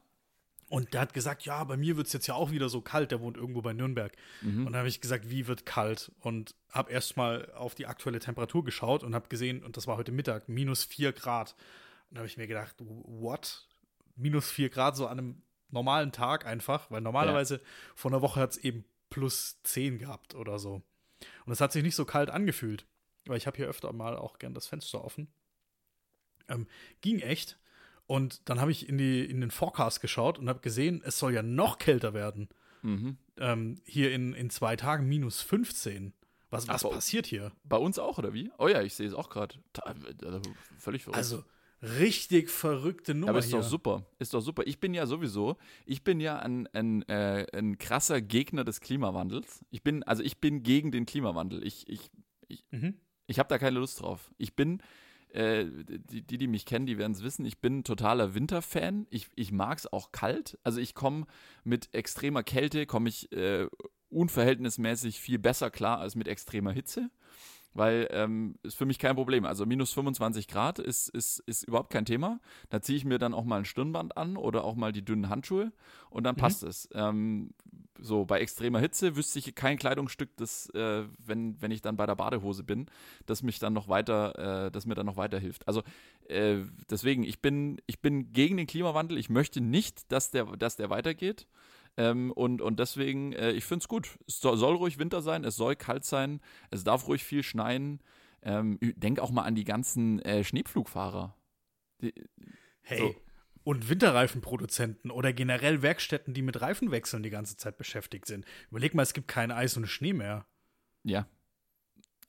Und der hat gesagt, ja, bei mir wird es jetzt ja auch wieder so kalt, der wohnt irgendwo bei Nürnberg. Mhm. Und da habe ich gesagt, wie wird kalt? Und habe erstmal auf die aktuelle Temperatur geschaut und habe gesehen, und das war heute Mittag, minus 4 Grad. Und da habe ich mir gedacht, what? Minus 4 Grad so an einem normalen Tag einfach, weil normalerweise ja. vor einer Woche hat es eben plus 10 gehabt oder so. Und es hat sich nicht so kalt angefühlt, weil ich habe hier öfter mal auch gern das Fenster offen. Ähm, ging echt. Und dann habe ich in, die, in den Forecast geschaut und habe gesehen, es soll ja noch kälter werden. Mhm. Ähm, hier in, in zwei Tagen minus 15. Was, was Ach, passiert hier? Bei uns auch, oder wie? Oh ja, ich sehe es auch gerade. Also, völlig verrückt. Also, richtig verrückte Nummer. Aber ist hier. doch super. Ist doch super. Ich bin ja sowieso, ich bin ja ein, ein, äh, ein krasser Gegner des Klimawandels. Ich bin, also ich bin gegen den Klimawandel. Ich, ich, ich, mhm. ich habe da keine Lust drauf. Ich bin, äh, die, die, die, mich kennen, die werden es wissen, ich bin totaler Winterfan. Ich, ich mag es auch kalt. Also ich komme mit extremer Kälte, komme ich äh, unverhältnismäßig viel besser klar als mit extremer Hitze weil ähm, ist für mich kein Problem. Also minus 25 Grad ist, ist, ist überhaupt kein Thema. Da ziehe ich mir dann auch mal ein Stirnband an oder auch mal die dünnen Handschuhe und dann mhm. passt es. Ähm, so bei extremer Hitze wüsste ich kein Kleidungsstück, das, äh, wenn, wenn ich dann bei der Badehose bin, das mich dann noch weiter, äh, das mir dann noch weiterhilft. Also äh, deswegen, ich bin, ich bin gegen den Klimawandel. Ich möchte nicht, dass der, dass der weitergeht. Ähm, und, und deswegen, äh, ich finde es gut. Es soll, soll, ruhig Winter sein, es soll kalt sein, es darf ruhig viel schneien. Ähm, denk auch mal an die ganzen äh, Schneepflugfahrer. Die, hey. So. Und Winterreifenproduzenten oder generell Werkstätten, die mit Reifenwechseln die ganze Zeit beschäftigt sind. Überleg mal, es gibt kein Eis und Schnee mehr. Ja.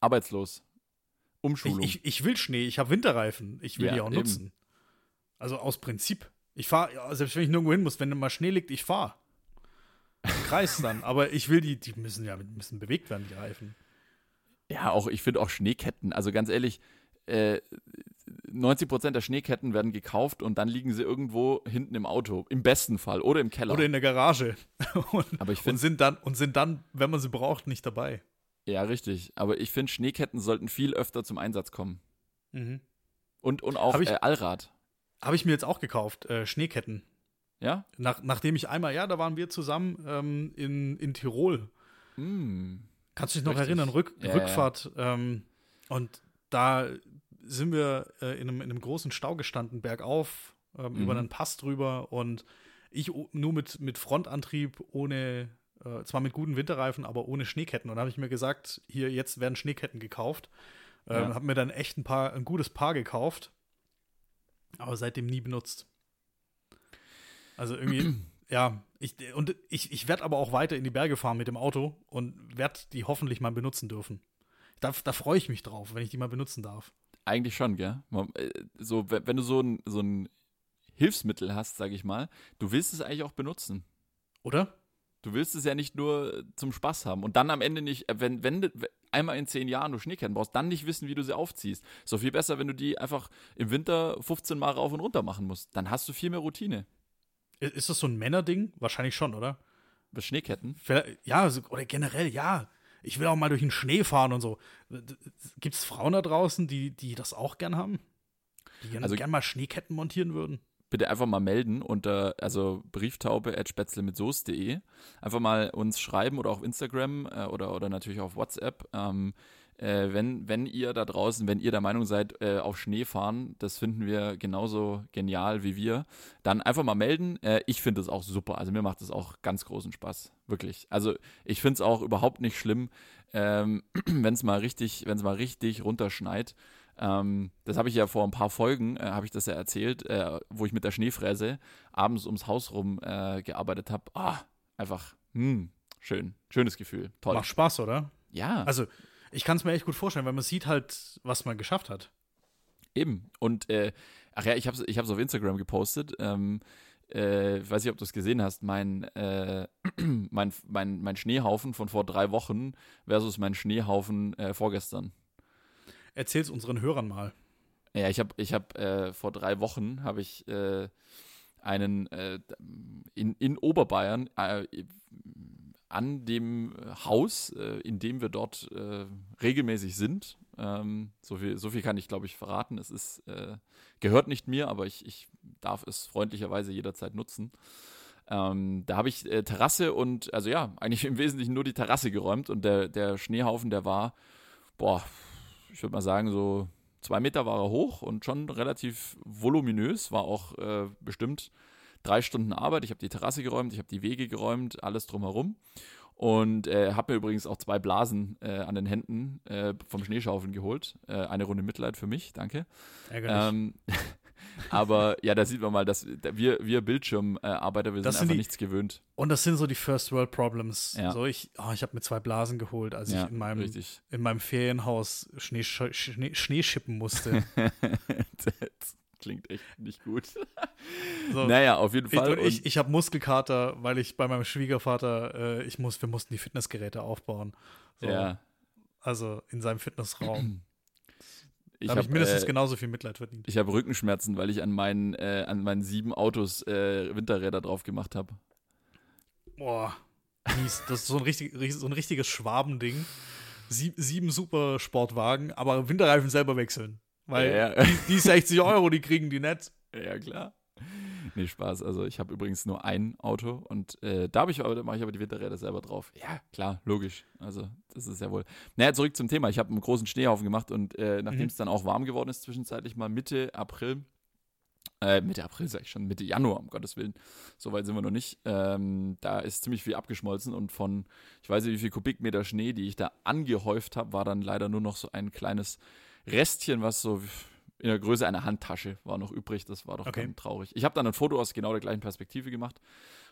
Arbeitslos. Umschulung. Ich, ich, ich will Schnee, ich habe Winterreifen. Ich will ja, die auch eben. nutzen. Also aus Prinzip. Ich fahre, selbst wenn ich nirgendwo hin muss, wenn mal Schnee liegt, ich fahre. Kreis dann. Aber ich will die, die müssen ja müssen bewegt werden, die Reifen. Ja, auch ich finde auch Schneeketten. Also ganz ehrlich, äh, 90 Prozent der Schneeketten werden gekauft und dann liegen sie irgendwo hinten im Auto, im besten Fall oder im Keller. Oder in der Garage. Und, Aber ich und finde, sind dann und sind dann, wenn man sie braucht, nicht dabei. ja richtig. Aber ich finde Schneeketten sollten viel öfter zum Einsatz kommen Mhm. und und auch Hab ich- äh, Allrad. Habe ich mir jetzt auch gekauft, äh, Schneeketten. Ja. Nach, nachdem ich einmal, ja, da waren wir zusammen ähm, in, in Tirol. Mm. Kannst du dich noch Richtig. erinnern, Rück, Ja, ja. Rückfahrt. Ähm, und da sind wir äh, in, einem, in einem großen Stau gestanden, bergauf, ähm, Mhm. über einen Pass drüber. Und ich nur mit, mit Frontantrieb, ohne, äh, zwar mit guten Winterreifen, aber ohne Schneeketten. Und da habe ich mir gesagt, hier, jetzt werden Schneeketten gekauft. Ähm, Ja. Habe mir dann echt ein, paar, ein gutes Paar gekauft, aber seitdem nie benutzt. Also irgendwie, ja, ich, und ich, ich werde aber auch weiter in die Berge fahren mit dem Auto und werde die hoffentlich mal benutzen dürfen. Da, da freue ich mich drauf, wenn ich die mal benutzen darf. Eigentlich schon, gell? Äh, So, we- wenn du so ein, so ein Hilfsmittel hast, sag ich mal, du willst es eigentlich auch benutzen. Oder? Du willst es ja nicht nur zum Spaß haben und dann am Ende nicht, äh, wenn, wenn du einmal in zehn Jahren du Schneeketten brauchst, dann nicht wissen, wie du sie aufziehst. Ist doch viel besser, wenn du die einfach im Winter 15 Mal rauf und runter machen musst. Dann hast du viel mehr Routine. Ist das so ein Männerding? Wahrscheinlich schon, oder? Bei Schneeketten. Ja, oder generell, ja. Ich will auch mal durch den Schnee fahren und so. Gibt es Frauen da draußen, die, die das auch gern haben? Die gern, Also- gern mal Schneeketten montieren würden? bitte einfach mal melden unter also brieftaube at spätzle mit soße.de. Einfach mal uns schreiben oder auf Instagram äh, oder, oder natürlich auf WhatsApp. Ähm, äh, wenn, wenn ihr da draußen, wenn ihr der Meinung seid, äh, auf Schnee fahren, das finden wir genauso genial wie wir, dann einfach mal melden. Äh, ich finde es auch super. Also mir macht es auch ganz großen Spaß. Wirklich. Also ich finde es auch überhaupt nicht schlimm, ähm, wenn es mal richtig, wenn es mal richtig runterschneit. Ähm, das habe ich ja vor ein paar Folgen, äh, habe ich das ja erzählt, äh, wo ich mit der Schneefräse abends ums Haus rum äh, gearbeitet habe. Ah, einfach, hm, schön. Schönes Gefühl. Toll. Macht Spaß, oder? Ja, Also, ich kann es mir echt gut vorstellen, weil man sieht halt, was man geschafft hat. eben. Und, äh, ach ja, ich habe es ich hab's auf Instagram gepostet. Ähm, äh, ich weiß nicht, ob du es gesehen hast. Mein, äh, mein, mein, mein Schneehaufen von vor drei Wochen versus mein Schneehaufen äh, vorgestern. Erzähl's unseren Hörern mal. Ja, ich habe ich hab, äh, vor drei Wochen habe ich äh, einen äh, in, in Oberbayern äh, an dem Haus, äh, in dem wir dort äh, regelmäßig sind. Ähm, so, viel, so viel kann ich, glaube ich, verraten. Es ist, äh, gehört nicht mir, aber ich, ich darf es freundlicherweise jederzeit nutzen. Ähm, da habe ich äh, Terrasse und, also ja, eigentlich im Wesentlichen nur die Terrasse geräumt und der, der Schneehaufen, der war, boah, ich würde mal sagen, so zwei Meter war er hoch und schon relativ voluminös, war auch äh, bestimmt drei Stunden Arbeit. Ich habe die Terrasse geräumt, ich habe die Wege geräumt, alles drumherum. Und äh, habe mir übrigens auch zwei Blasen äh, an den Händen äh, vom Schneeschaufeln geholt. Äh, eine Runde Mitleid für mich, danke. Ärgerlich. Ähm, aber ja, da sieht man mal, dass wir, wir Bildschirmarbeiter, wir Das sind sind einfach die- nichts gewöhnt. und das sind so die First World Problems. Ja. So, ich, oh, ich habe mir zwei Blasen geholt, als ja, ich in meinem, richtig. in meinem Ferienhaus Schnee, Schnee, Schnee schippen musste. klingt echt nicht gut. So. Naja, auf jeden Ich, Fall. und ich, ich habe Muskelkater, weil ich bei meinem Schwiegervater, äh, ich muss, wir mussten die Fitnessgeräte aufbauen. So, ja, Also in seinem Fitnessraum. ich habe ich hab, mindestens äh, genauso viel Mitleid verdient. Ich habe Rückenschmerzen, weil ich an meinen, äh, an meinen sieben Autos äh, Winterräder drauf gemacht habe. Boah, mies. Das ist so ein, richtig, so ein richtiges Schwabending. Sie, sieben super Sportwagen, aber Winterreifen selber wechseln. Weil Ja, ja. Die, die 60 Euro, die kriegen die nicht. Ja, klar. Nee, Spaß. Also ich habe übrigens nur ein Auto und äh, da habe ich aber, da mache ich aber die Winterräder selber drauf. Ja, klar, logisch. Also das ist ja wohl. Naja, zurück zum Thema. Ich habe einen großen Schneehaufen gemacht und äh, nachdem Mhm. es dann auch warm geworden ist, zwischenzeitlich mal Mitte April, äh, Mitte April sag ich schon, Mitte Januar, um Gottes Willen. So weit sind wir noch nicht. Ähm, da ist ziemlich viel abgeschmolzen und von, ich weiß nicht, wie viel Kubikmeter Schnee, die ich da angehäuft habe, war dann leider nur noch so ein kleines Restchen, was so in der Größe einer Handtasche war noch übrig. Das war doch Okay. traurig. Ich habe dann ein Foto aus genau der gleichen Perspektive gemacht.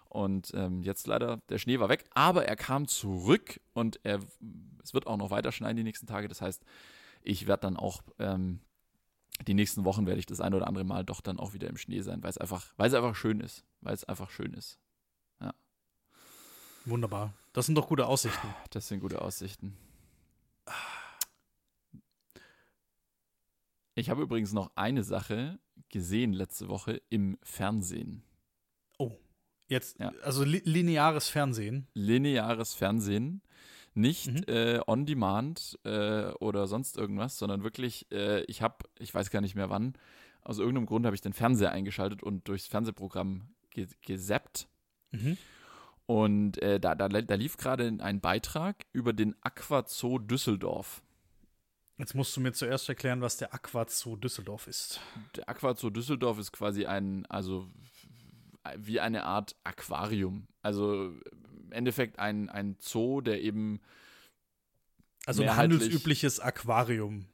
Und ähm, jetzt leider, der Schnee war weg, aber er kam zurück und er, es wird auch noch weiter schneien die nächsten Tage. Das heißt, ich werde dann auch ähm, die nächsten Wochen werde ich das ein oder andere Mal doch dann auch wieder im Schnee sein, weil es einfach, weil es einfach schön ist. Weil es einfach schön ist. Wunderbar. Das sind doch gute Aussichten. Das sind gute Aussichten. Ich habe übrigens noch eine Sache gesehen letzte Woche im Fernsehen. Oh, jetzt, Ja. also li lineares Fernsehen. Lineares Fernsehen. Nicht Mhm. äh, on demand äh, oder sonst irgendwas, sondern wirklich, äh, ich habe, ich weiß gar nicht mehr wann, aus irgendeinem Grund habe ich den Fernseher eingeschaltet und durchs Fernsehprogramm ge gesappt. Mhm. Und äh, da, da, da lief gerade ein Beitrag über den Aquazoo Düsseldorf. Jetzt musst du mir zuerst erklären, was der Aqua Zoo Düsseldorf ist. Der Aquazoo Düsseldorf ist quasi ein, also wie eine Art Aquarium. Also im Endeffekt ein, ein Zoo, der eben, Also ein handelsübliches Aquarium.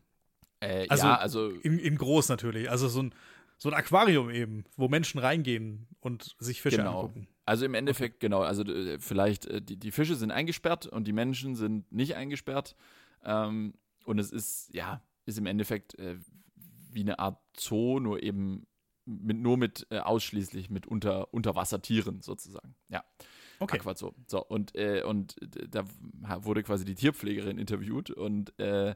äh, Also- ja, also In, in groß natürlich. Also so ein, so ein Aquarium eben, wo Menschen reingehen und sich Fische Genau. angucken. Also im Endeffekt, genau, also äh, vielleicht, äh, die, die Fische sind eingesperrt und die Menschen sind nicht eingesperrt. Ähm, und es ist, ja, ist im Endeffekt äh, wie eine Art Zoo, nur eben mit, nur mit äh, ausschließlich mit unter, Unterwassertieren sozusagen. Ja, Okay. Aquazoo. So, und, äh, und da wurde quasi die Tierpflegerin interviewt und äh,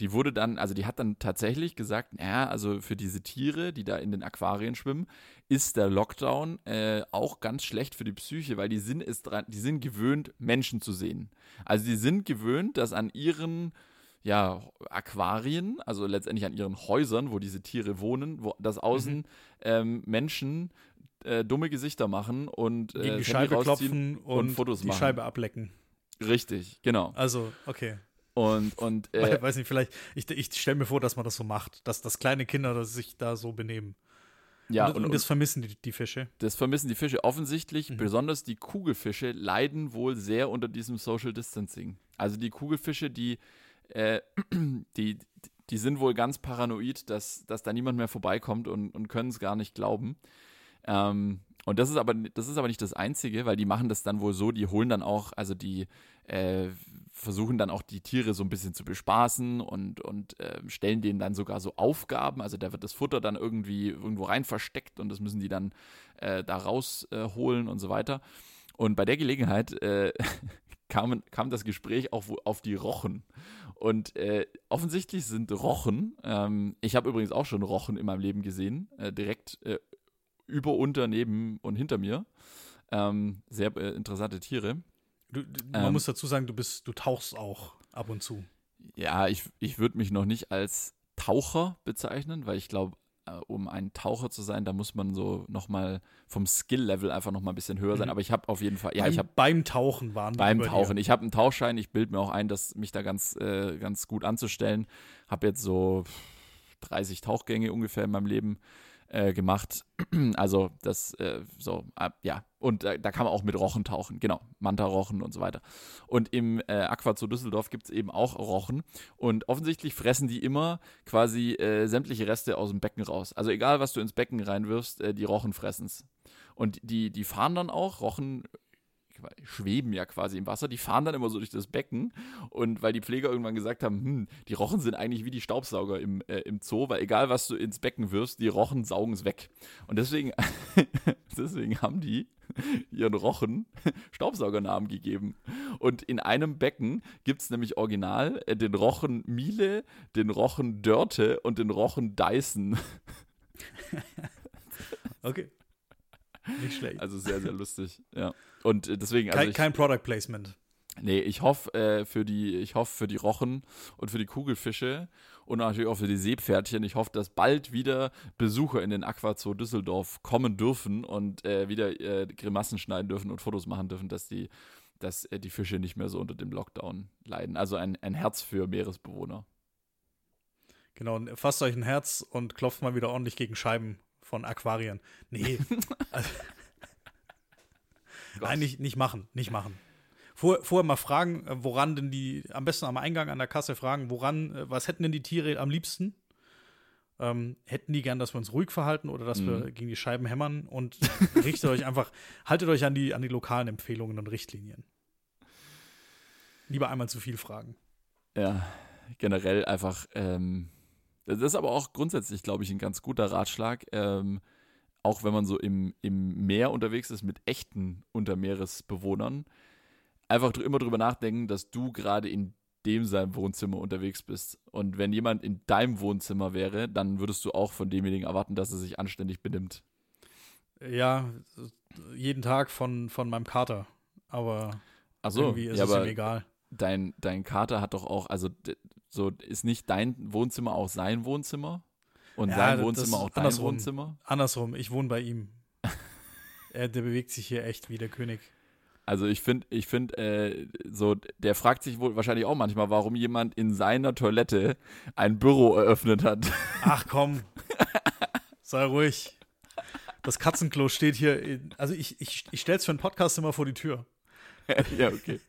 die wurde dann, also die hat dann tatsächlich gesagt, naja, also für diese Tiere, die da in den Aquarien schwimmen, ist der Lockdown äh, auch ganz schlecht für die Psyche, weil die sind es dran, die sind gewöhnt, Menschen zu sehen. Also die sind gewöhnt, dass an ihren ja, Aquarien, also letztendlich an ihren Häusern, wo diese Tiere wohnen, wo das außen ähm, Menschen äh, dumme Gesichter machen und äh, Gegen die Scheibe klopfen und, Fotos die machen. Scheibe ablecken. Richtig, genau. Also, okay. Und, und äh, We- Weiß nicht, vielleicht, ich, ich stelle mir vor, dass man das so macht, dass, dass kleine Kinder das sich da so benehmen. ja, und, und, das vermissen die, die Fische. Das vermissen die Fische offensichtlich. Mhm. Besonders die Kugelfische leiden wohl sehr unter diesem Social Distancing. Also die Kugelfische, die, äh, die, die sind wohl ganz paranoid, dass, dass da niemand mehr vorbeikommt und, und können es gar nicht glauben. Ähm, und das ist aber das ist aber nicht das Einzige, weil die machen das dann wohl so, die holen dann auch, also die äh, versuchen dann auch die Tiere so ein bisschen zu bespaßen und, und äh, stellen denen dann sogar so Aufgaben. Also da wird das Futter dann irgendwie irgendwo rein versteckt und das müssen die dann äh, da rausholen holen und so weiter. Und bei der Gelegenheit äh, kam, kam das Gespräch auch auf die Rochen. Und äh, offensichtlich sind Rochen, ähm, ich habe übrigens auch schon Rochen in meinem Leben gesehen, äh, direkt äh, über, unter, neben und hinter mir. Ähm, sehr äh, interessante Tiere. Du, du, man Ähm. muss dazu sagen, du bist, du tauchst auch ab und zu. Ja, ich, ich würde mich noch nicht als Taucher bezeichnen, weil ich glaube, um ein Taucher zu sein, da muss man so nochmal vom Skill-Level einfach nochmal ein bisschen höher sein. Mhm. Aber ich habe auf jeden Fall, ja, beim, ich habe beim Tauchen waren die beim Tauchen, Dir. ich habe einen Tauchschein, ich bilde mir auch ein, dass mich da ganz, äh, ganz gut anzustellen. Habe jetzt so 30 Tauchgänge ungefähr in meinem Leben äh, gemacht. Also das, äh, so, äh, ja. Und äh, da kann man auch mit Rochen tauchen, genau. Manta-Rochen und so weiter. Und im äh, Aquazoo Düsseldorf gibt es eben auch Rochen. Und offensichtlich fressen die immer quasi äh, sämtliche Reste aus dem Becken raus. Also egal, was du ins Becken reinwirfst, die Rochen fressen es. Und die, die fahren dann auch, Rochen schweben ja quasi im Wasser, die fahren dann immer so durch das Becken und weil die Pfleger irgendwann gesagt haben, hm, die Rochen sind eigentlich wie die Staubsauger im, äh, im Zoo, weil egal was du ins Becken wirfst, die Rochen saugen es weg. Und deswegen, deswegen haben die ihren Rochen Staubsaugernamen gegeben. Und in einem Becken gibt es nämlich original äh, den Rochen Miele, den Rochen Dörte und den Rochen Dyson. Okay. Nicht schlecht. Also sehr, sehr lustig, ja. Und äh, deswegen, also kein, ich, kein Product Placement. Nee, ich hoffe äh, für die, ich hoffe für die Rochen und für die Kugelfische und natürlich auch für die Seepferdchen. Ich hoffe, dass bald wieder Besucher in den Aquazoo Düsseldorf kommen dürfen und äh, wieder äh, Grimassen schneiden dürfen und Fotos machen dürfen, dass die, dass äh, die Fische nicht mehr so unter dem Lockdown leiden. Also ein, ein Herz für Meeresbewohner. Genau, und fasst euch ein Herz und klopft mal wieder ordentlich gegen Scheiben von Aquarien. Nee. also, Nein, nicht, nicht machen, nicht machen. Vor, vorher mal fragen, äh, woran denn die, am besten am Eingang an der Kasse fragen, woran, äh, was hätten denn die Tiere am liebsten? Ähm, hätten die gern, dass wir uns ruhig verhalten oder dass wir Mhm. gegen die Scheiben hämmern und richtet euch einfach, haltet euch an die, an die lokalen Empfehlungen und Richtlinien. Lieber einmal zu viel fragen. Ja, generell einfach, ähm, das ist aber auch grundsätzlich, glaube ich, ein ganz guter Ratschlag. Ähm, auch wenn man so im, im Meer unterwegs ist mit echten Untermeeresbewohnern, einfach dr- immer drüber nachdenken, dass du gerade in dem sein Wohnzimmer unterwegs bist. Und wenn jemand in deinem Wohnzimmer wäre, dann würdest du auch von demjenigen erwarten, dass er sich anständig benimmt. Ja, jeden Tag von, von meinem Kater. Aber Achso, irgendwie ist ja, es aber ihm egal. dein, dein Kater hat doch auch, also so ist nicht dein Wohnzimmer auch sein Wohnzimmer? Und Ja, sein Wohnzimmer auch dein andersrum. Wohnzimmer? Andersrum, ich wohne bei ihm. er, der bewegt sich hier echt wie der König. Also ich finde, ich finde, äh, so, der fragt sich wohl wahrscheinlich auch manchmal, warum jemand in seiner Toilette ein Büro eröffnet hat. Ach komm, sei ruhig. Das Katzenklo steht hier. In, also ich, ich, ich stelle es für einen Podcast immer vor die Tür, ja, okay.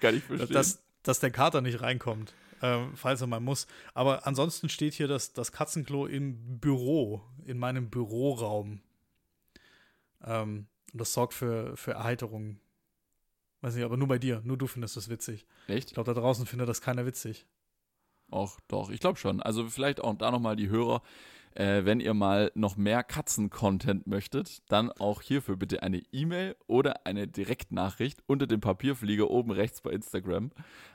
Kann ich verstehen. dass, dass der Kater nicht reinkommt, ähm, falls er mal muss. Aber ansonsten steht hier das, das Katzenklo im Büro, in meinem Büroraum. Ähm, und das sorgt für, für Erheiterung. Weiß nicht, aber nur bei dir. Nur du findest das witzig. Ich Echt? glaube, da draußen findet das keiner witzig. Auch doch, ich glaube schon. Also vielleicht auch da nochmal die Hörer, äh, wenn ihr mal noch mehr Katzen-Content möchtet, dann auch hierfür bitte eine E-Mail oder eine Direktnachricht unter dem Papierflieger oben rechts bei Instagram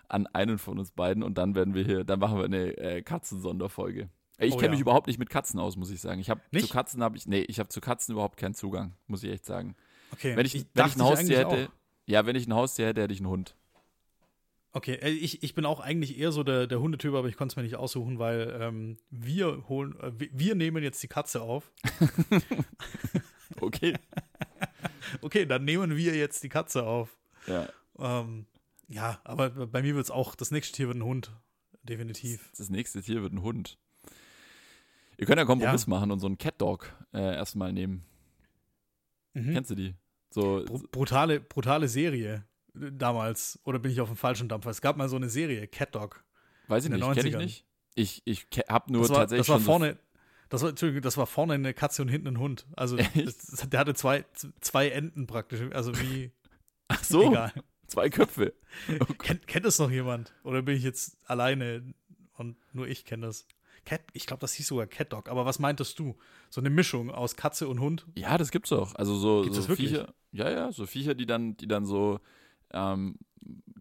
an einen von uns beiden und dann werden wir hier, dann machen wir eine äh, Katzen-Sonderfolge. Äh, Ich Oh kenne ja. mich überhaupt nicht mit Katzen aus, muss ich sagen. Ich habe zu? Katzen habe ich, nee, ich habe zu Katzen überhaupt keinen Zugang, muss ich echt sagen. Okay, Wenn ich, wenn ich ein Haustier hätte, ja, wenn ich ein Haustier hätte, hätte ich einen Hund. Okay, äh, ich, ich bin auch eigentlich eher so der, der Hundetyp, aber ich konnte es mir nicht aussuchen, weil ähm, wir holen, äh, wir- nehmen jetzt die Katze auf. Okay. Okay, dann nehmen wir jetzt die Katze auf. ja. Ähm, ja, aber bei mir wird es auch, das nächste Tier wird ein Hund. Definitiv. Das nächste Tier wird ein Hund. Ihr könnt ja einen Kompromiss machen und so einen Cat Dog äh, erstmal nehmen. Mhm. Kennst du die? So, Br brutale, brutale Serie damals. Oder bin ich auf dem falschen Dampfer? Es gab mal so eine Serie, Cat Dog. weiß ich nicht, kenne ich 90ern. nicht. Ich, ich ke- hab nur Das war, tatsächlich das war vorne, das war, Entschuldigung, das war vorne eine Katze und hinten ein Hund. Also das, der hatte zwei, zwei Enden praktisch. Also wie, ach so, egal. zwei Köpfe. Kennt, kennt das noch jemand? Oder bin ich jetzt alleine und nur ich kenne das? Cat, ich glaube, das hieß sogar Cat Dog. Aber was meintest du? So eine Mischung aus Katze und Hund? Ja, das gibt's auch. Also so, Gibt's so? Viecher, ja, ja, so Viecher, die dann, die dann so ähm,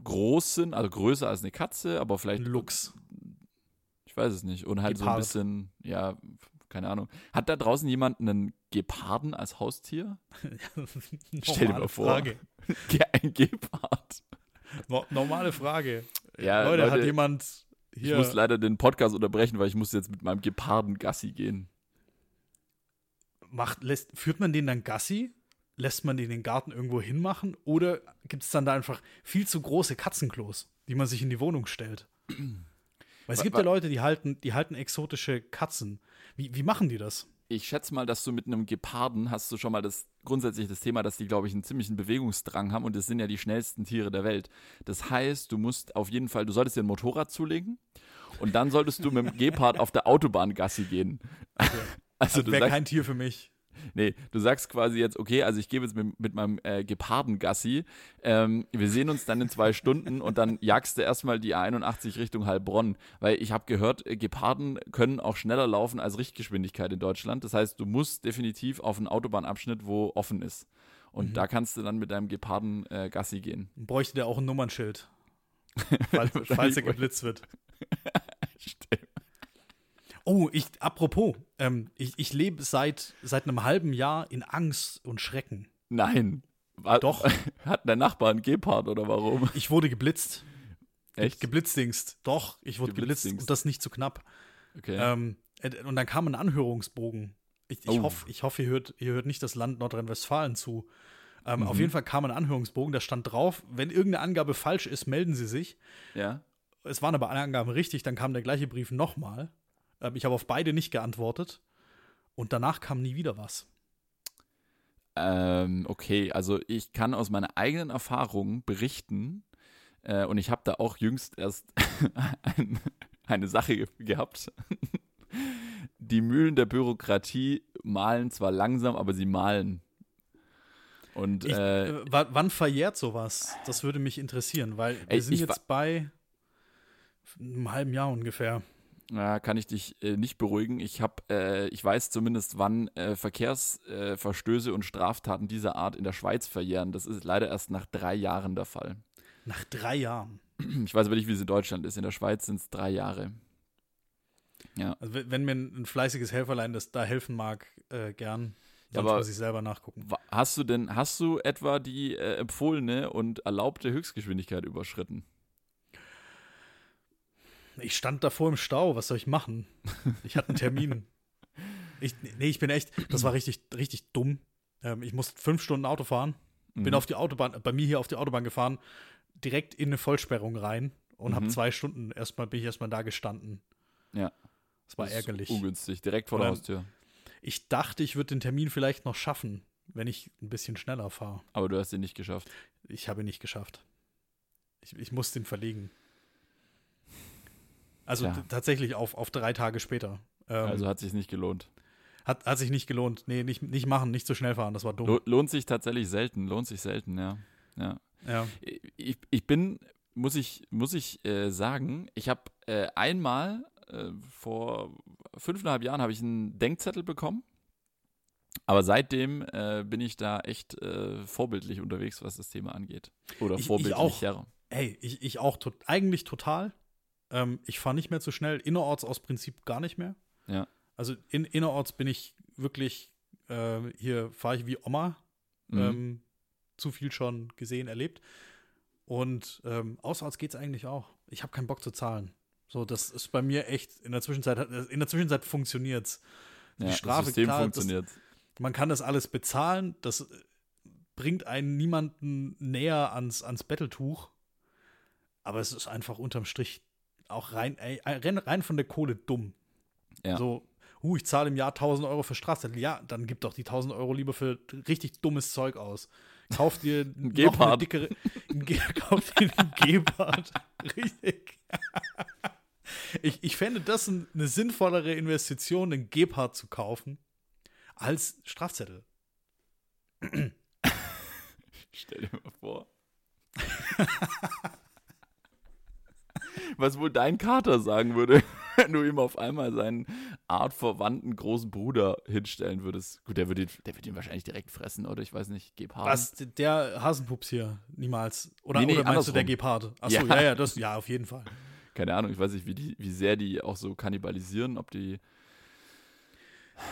groß sind, also größer als eine Katze, aber vielleicht Luchs. Ich weiß es nicht. Und halt so ein Gepard. bisschen, ja, keine Ahnung. Hat da draußen jemand einen Geparden als Haustier? Stell dir mal vor. Frage. Ge- Ein Gepard. No normale Frage. Ja, Leute, hat Leute, jemand Ich hier. muss leider den Podcast unterbrechen, weil ich muss jetzt mit meinem Geparden Gassi gehen. macht, lässt, führt man den dann Gassi? Lässt man den in den Garten irgendwo hinmachen? Oder gibt es dann da einfach viel zu große Katzenklos, die man sich in die Wohnung stellt? Weil es gibt ja Leute, die halten, die halten exotische Katzen. Wie, wie machen die das? Ich schätze mal, dass du mit einem Geparden hast du schon mal das grundsätzlich das Thema, dass die, glaube ich, einen ziemlichen Bewegungsdrang haben und das sind ja die schnellsten Tiere der Welt. Das heißt, du musst auf jeden Fall, du solltest dir ein Motorrad zulegen und dann solltest du mit dem Gepard auf der Autobahn Gassi gehen. Also Also du wäre kein Tier für mich. Nee, du sagst quasi jetzt, okay, also ich gebe jetzt mit, mit meinem äh, Geparden Gassi. Ähm, wir sehen uns dann in zwei Stunden und dann jagst du erstmal die A81 Richtung Heilbronn. Weil ich habe gehört, äh, Geparden können auch schneller laufen als Richtgeschwindigkeit in Deutschland. Das heißt, du musst definitiv auf einen Autobahnabschnitt, wo offen ist. Und Mhm. da kannst du dann mit deinem Geparden äh, Gassi gehen. Bräuchte der auch ein Nummernschild. falls, falls er geblitzt wird. Stimmt. Oh, ich, apropos, ähm, ich, ich lebe seit, seit einem halben Jahr in Angst und Schrecken. Nein. War, Doch. Hat dein Nachbar einen Gepard oder warum? Ich wurde geblitzt. Echt? Geblitzdingst. Doch, ich wurde geblitzt und das nicht zu knapp. Okay. Ähm, äh, und dann kam ein Anhörungsbogen. Ich, ich Oh. hoffe, ich hoff, ihr, hört, ihr hört nicht das Land Nordrhein-Westfalen zu. Ähm, Mhm. Auf jeden Fall kam ein Anhörungsbogen, da stand drauf, wenn irgendeine Angabe falsch ist, melden Sie sich. ja. Es waren aber alle Angaben richtig, dann kam der gleiche Brief nochmal. Ähm, ich habe auf beide nicht geantwortet. Und danach kam nie wieder was. Ähm, okay, also ich kann aus meiner eigenen Erfahrung berichten, äh, und ich habe da auch jüngst erst ein, eine Sache ge gehabt. Die Mühlen der Bürokratie malen zwar langsam, aber sie malen. Und Ich, äh, äh, wa- wann verjährt sowas? Das würde mich interessieren, weil wir Ey, sind jetzt bei einem halben Jahr ungefähr. Ja, kann ich dich äh, nicht beruhigen. Ich habe, äh, ich weiß zumindest, wann äh, Verkehrsverstöße äh, und Straftaten dieser Art in der Schweiz verjähren. Das ist leider erst nach drei Jahren der Fall. Nach drei Jahren. Ich weiß aber nicht, wie es in Deutschland ist. In der Schweiz sind es drei Jahre. Ja. Also, wenn mir ein, ein fleißiges Helferlein das da helfen mag, äh, gern. Sonst aber- muss ich selber nachgucken. Hast du denn, hast du etwa die äh, empfohlene und erlaubte Höchstgeschwindigkeit überschritten? Ich stand davor im Stau, was soll ich machen? Ich hatte einen Termin. Ich, nee, ich bin echt, das war richtig, richtig dumm. Ähm, ich musste fünf Stunden Auto fahren, bin Mhm. auf die Autobahn, bei mir hier auf die Autobahn gefahren, direkt in eine Vollsperrung rein und habe Mhm. zwei Stunden erstmal, bin ich erstmal da gestanden. Ja. Das war Das ärgerlich. Ungünstig, direkt vor der Haustür. Ich dachte, ich würde den Termin vielleicht noch schaffen, wenn ich ein bisschen schneller fahre. Aber du hast ihn nicht geschafft. Ich habe ihn nicht geschafft. Ich, ich musste ihn verlegen. Also Tja. t- tatsächlich auf, auf drei Tage später. Ähm, Also hat sich nicht gelohnt. hat, hat sich nicht gelohnt. Nee, nicht, nicht machen, nicht so schnell fahren, das war dumm. Lo lohnt sich tatsächlich selten, lohnt sich selten, ja. ja. Ja. Ich, ich bin, muss ich, muss ich äh, sagen, ich habe äh, einmal äh, vor fünfeinhalb Jahren habe ich einen Denkzettel bekommen. Aber seitdem äh, bin ich da echt äh, vorbildlich unterwegs, was das Thema angeht. Oder Ich- ich vorbildlicher. Ey, ich, ich auch tot, eigentlich total. Ähm, ich fahre nicht mehr zu schnell. Innerorts aus Prinzip gar nicht mehr. Ja. Also in, innerorts bin ich wirklich, äh, hier fahre ich wie Oma. Mhm. Ähm, zu viel schon gesehen, erlebt. Und ähm, außerorts geht es eigentlich auch. Ich habe keinen Bock zu zahlen. So, das ist bei mir echt, in der Zwischenzeit, in der Zwischenzeit funktioniert's. ja, die Strafe, das System klar, das- funktioniert. Man kann das alles bezahlen, das äh, bringt einen niemanden näher ans, ans Betteltuch. Aber es ist einfach unterm Strich auch rein, ey, rein, rein von der Kohle dumm. Ja. So, uh, ich zahle im Jahr 1000 Euro für Strafzettel. Ja, dann gib doch die 1000 Euro lieber für richtig dummes Zeug aus. Kauf dir noch eine dickere, ein Ge kauf dir einen Gepard. Richtig. Ich, ich fände das ein, eine sinnvollere Investition, einen Gepard zu kaufen, als Strafzettel. Stell dir mal vor. Was wohl dein Kater sagen würde, wenn du ihm auf einmal seinen artverwandten großen Bruder hinstellen würdest. Gut, der würde ihn, der würde ihn wahrscheinlich direkt fressen, oder? Ich weiß nicht, Gepard. Was, der Hasenpups hier? Niemals. Oder, Nee, nee, oder meinst du der andersrum. Gepard? Achso, Ja. ja. ja, das, ja, auf jeden Fall. Keine Ahnung, ich weiß nicht, wie, die, wie sehr die auch so kannibalisieren, ob die.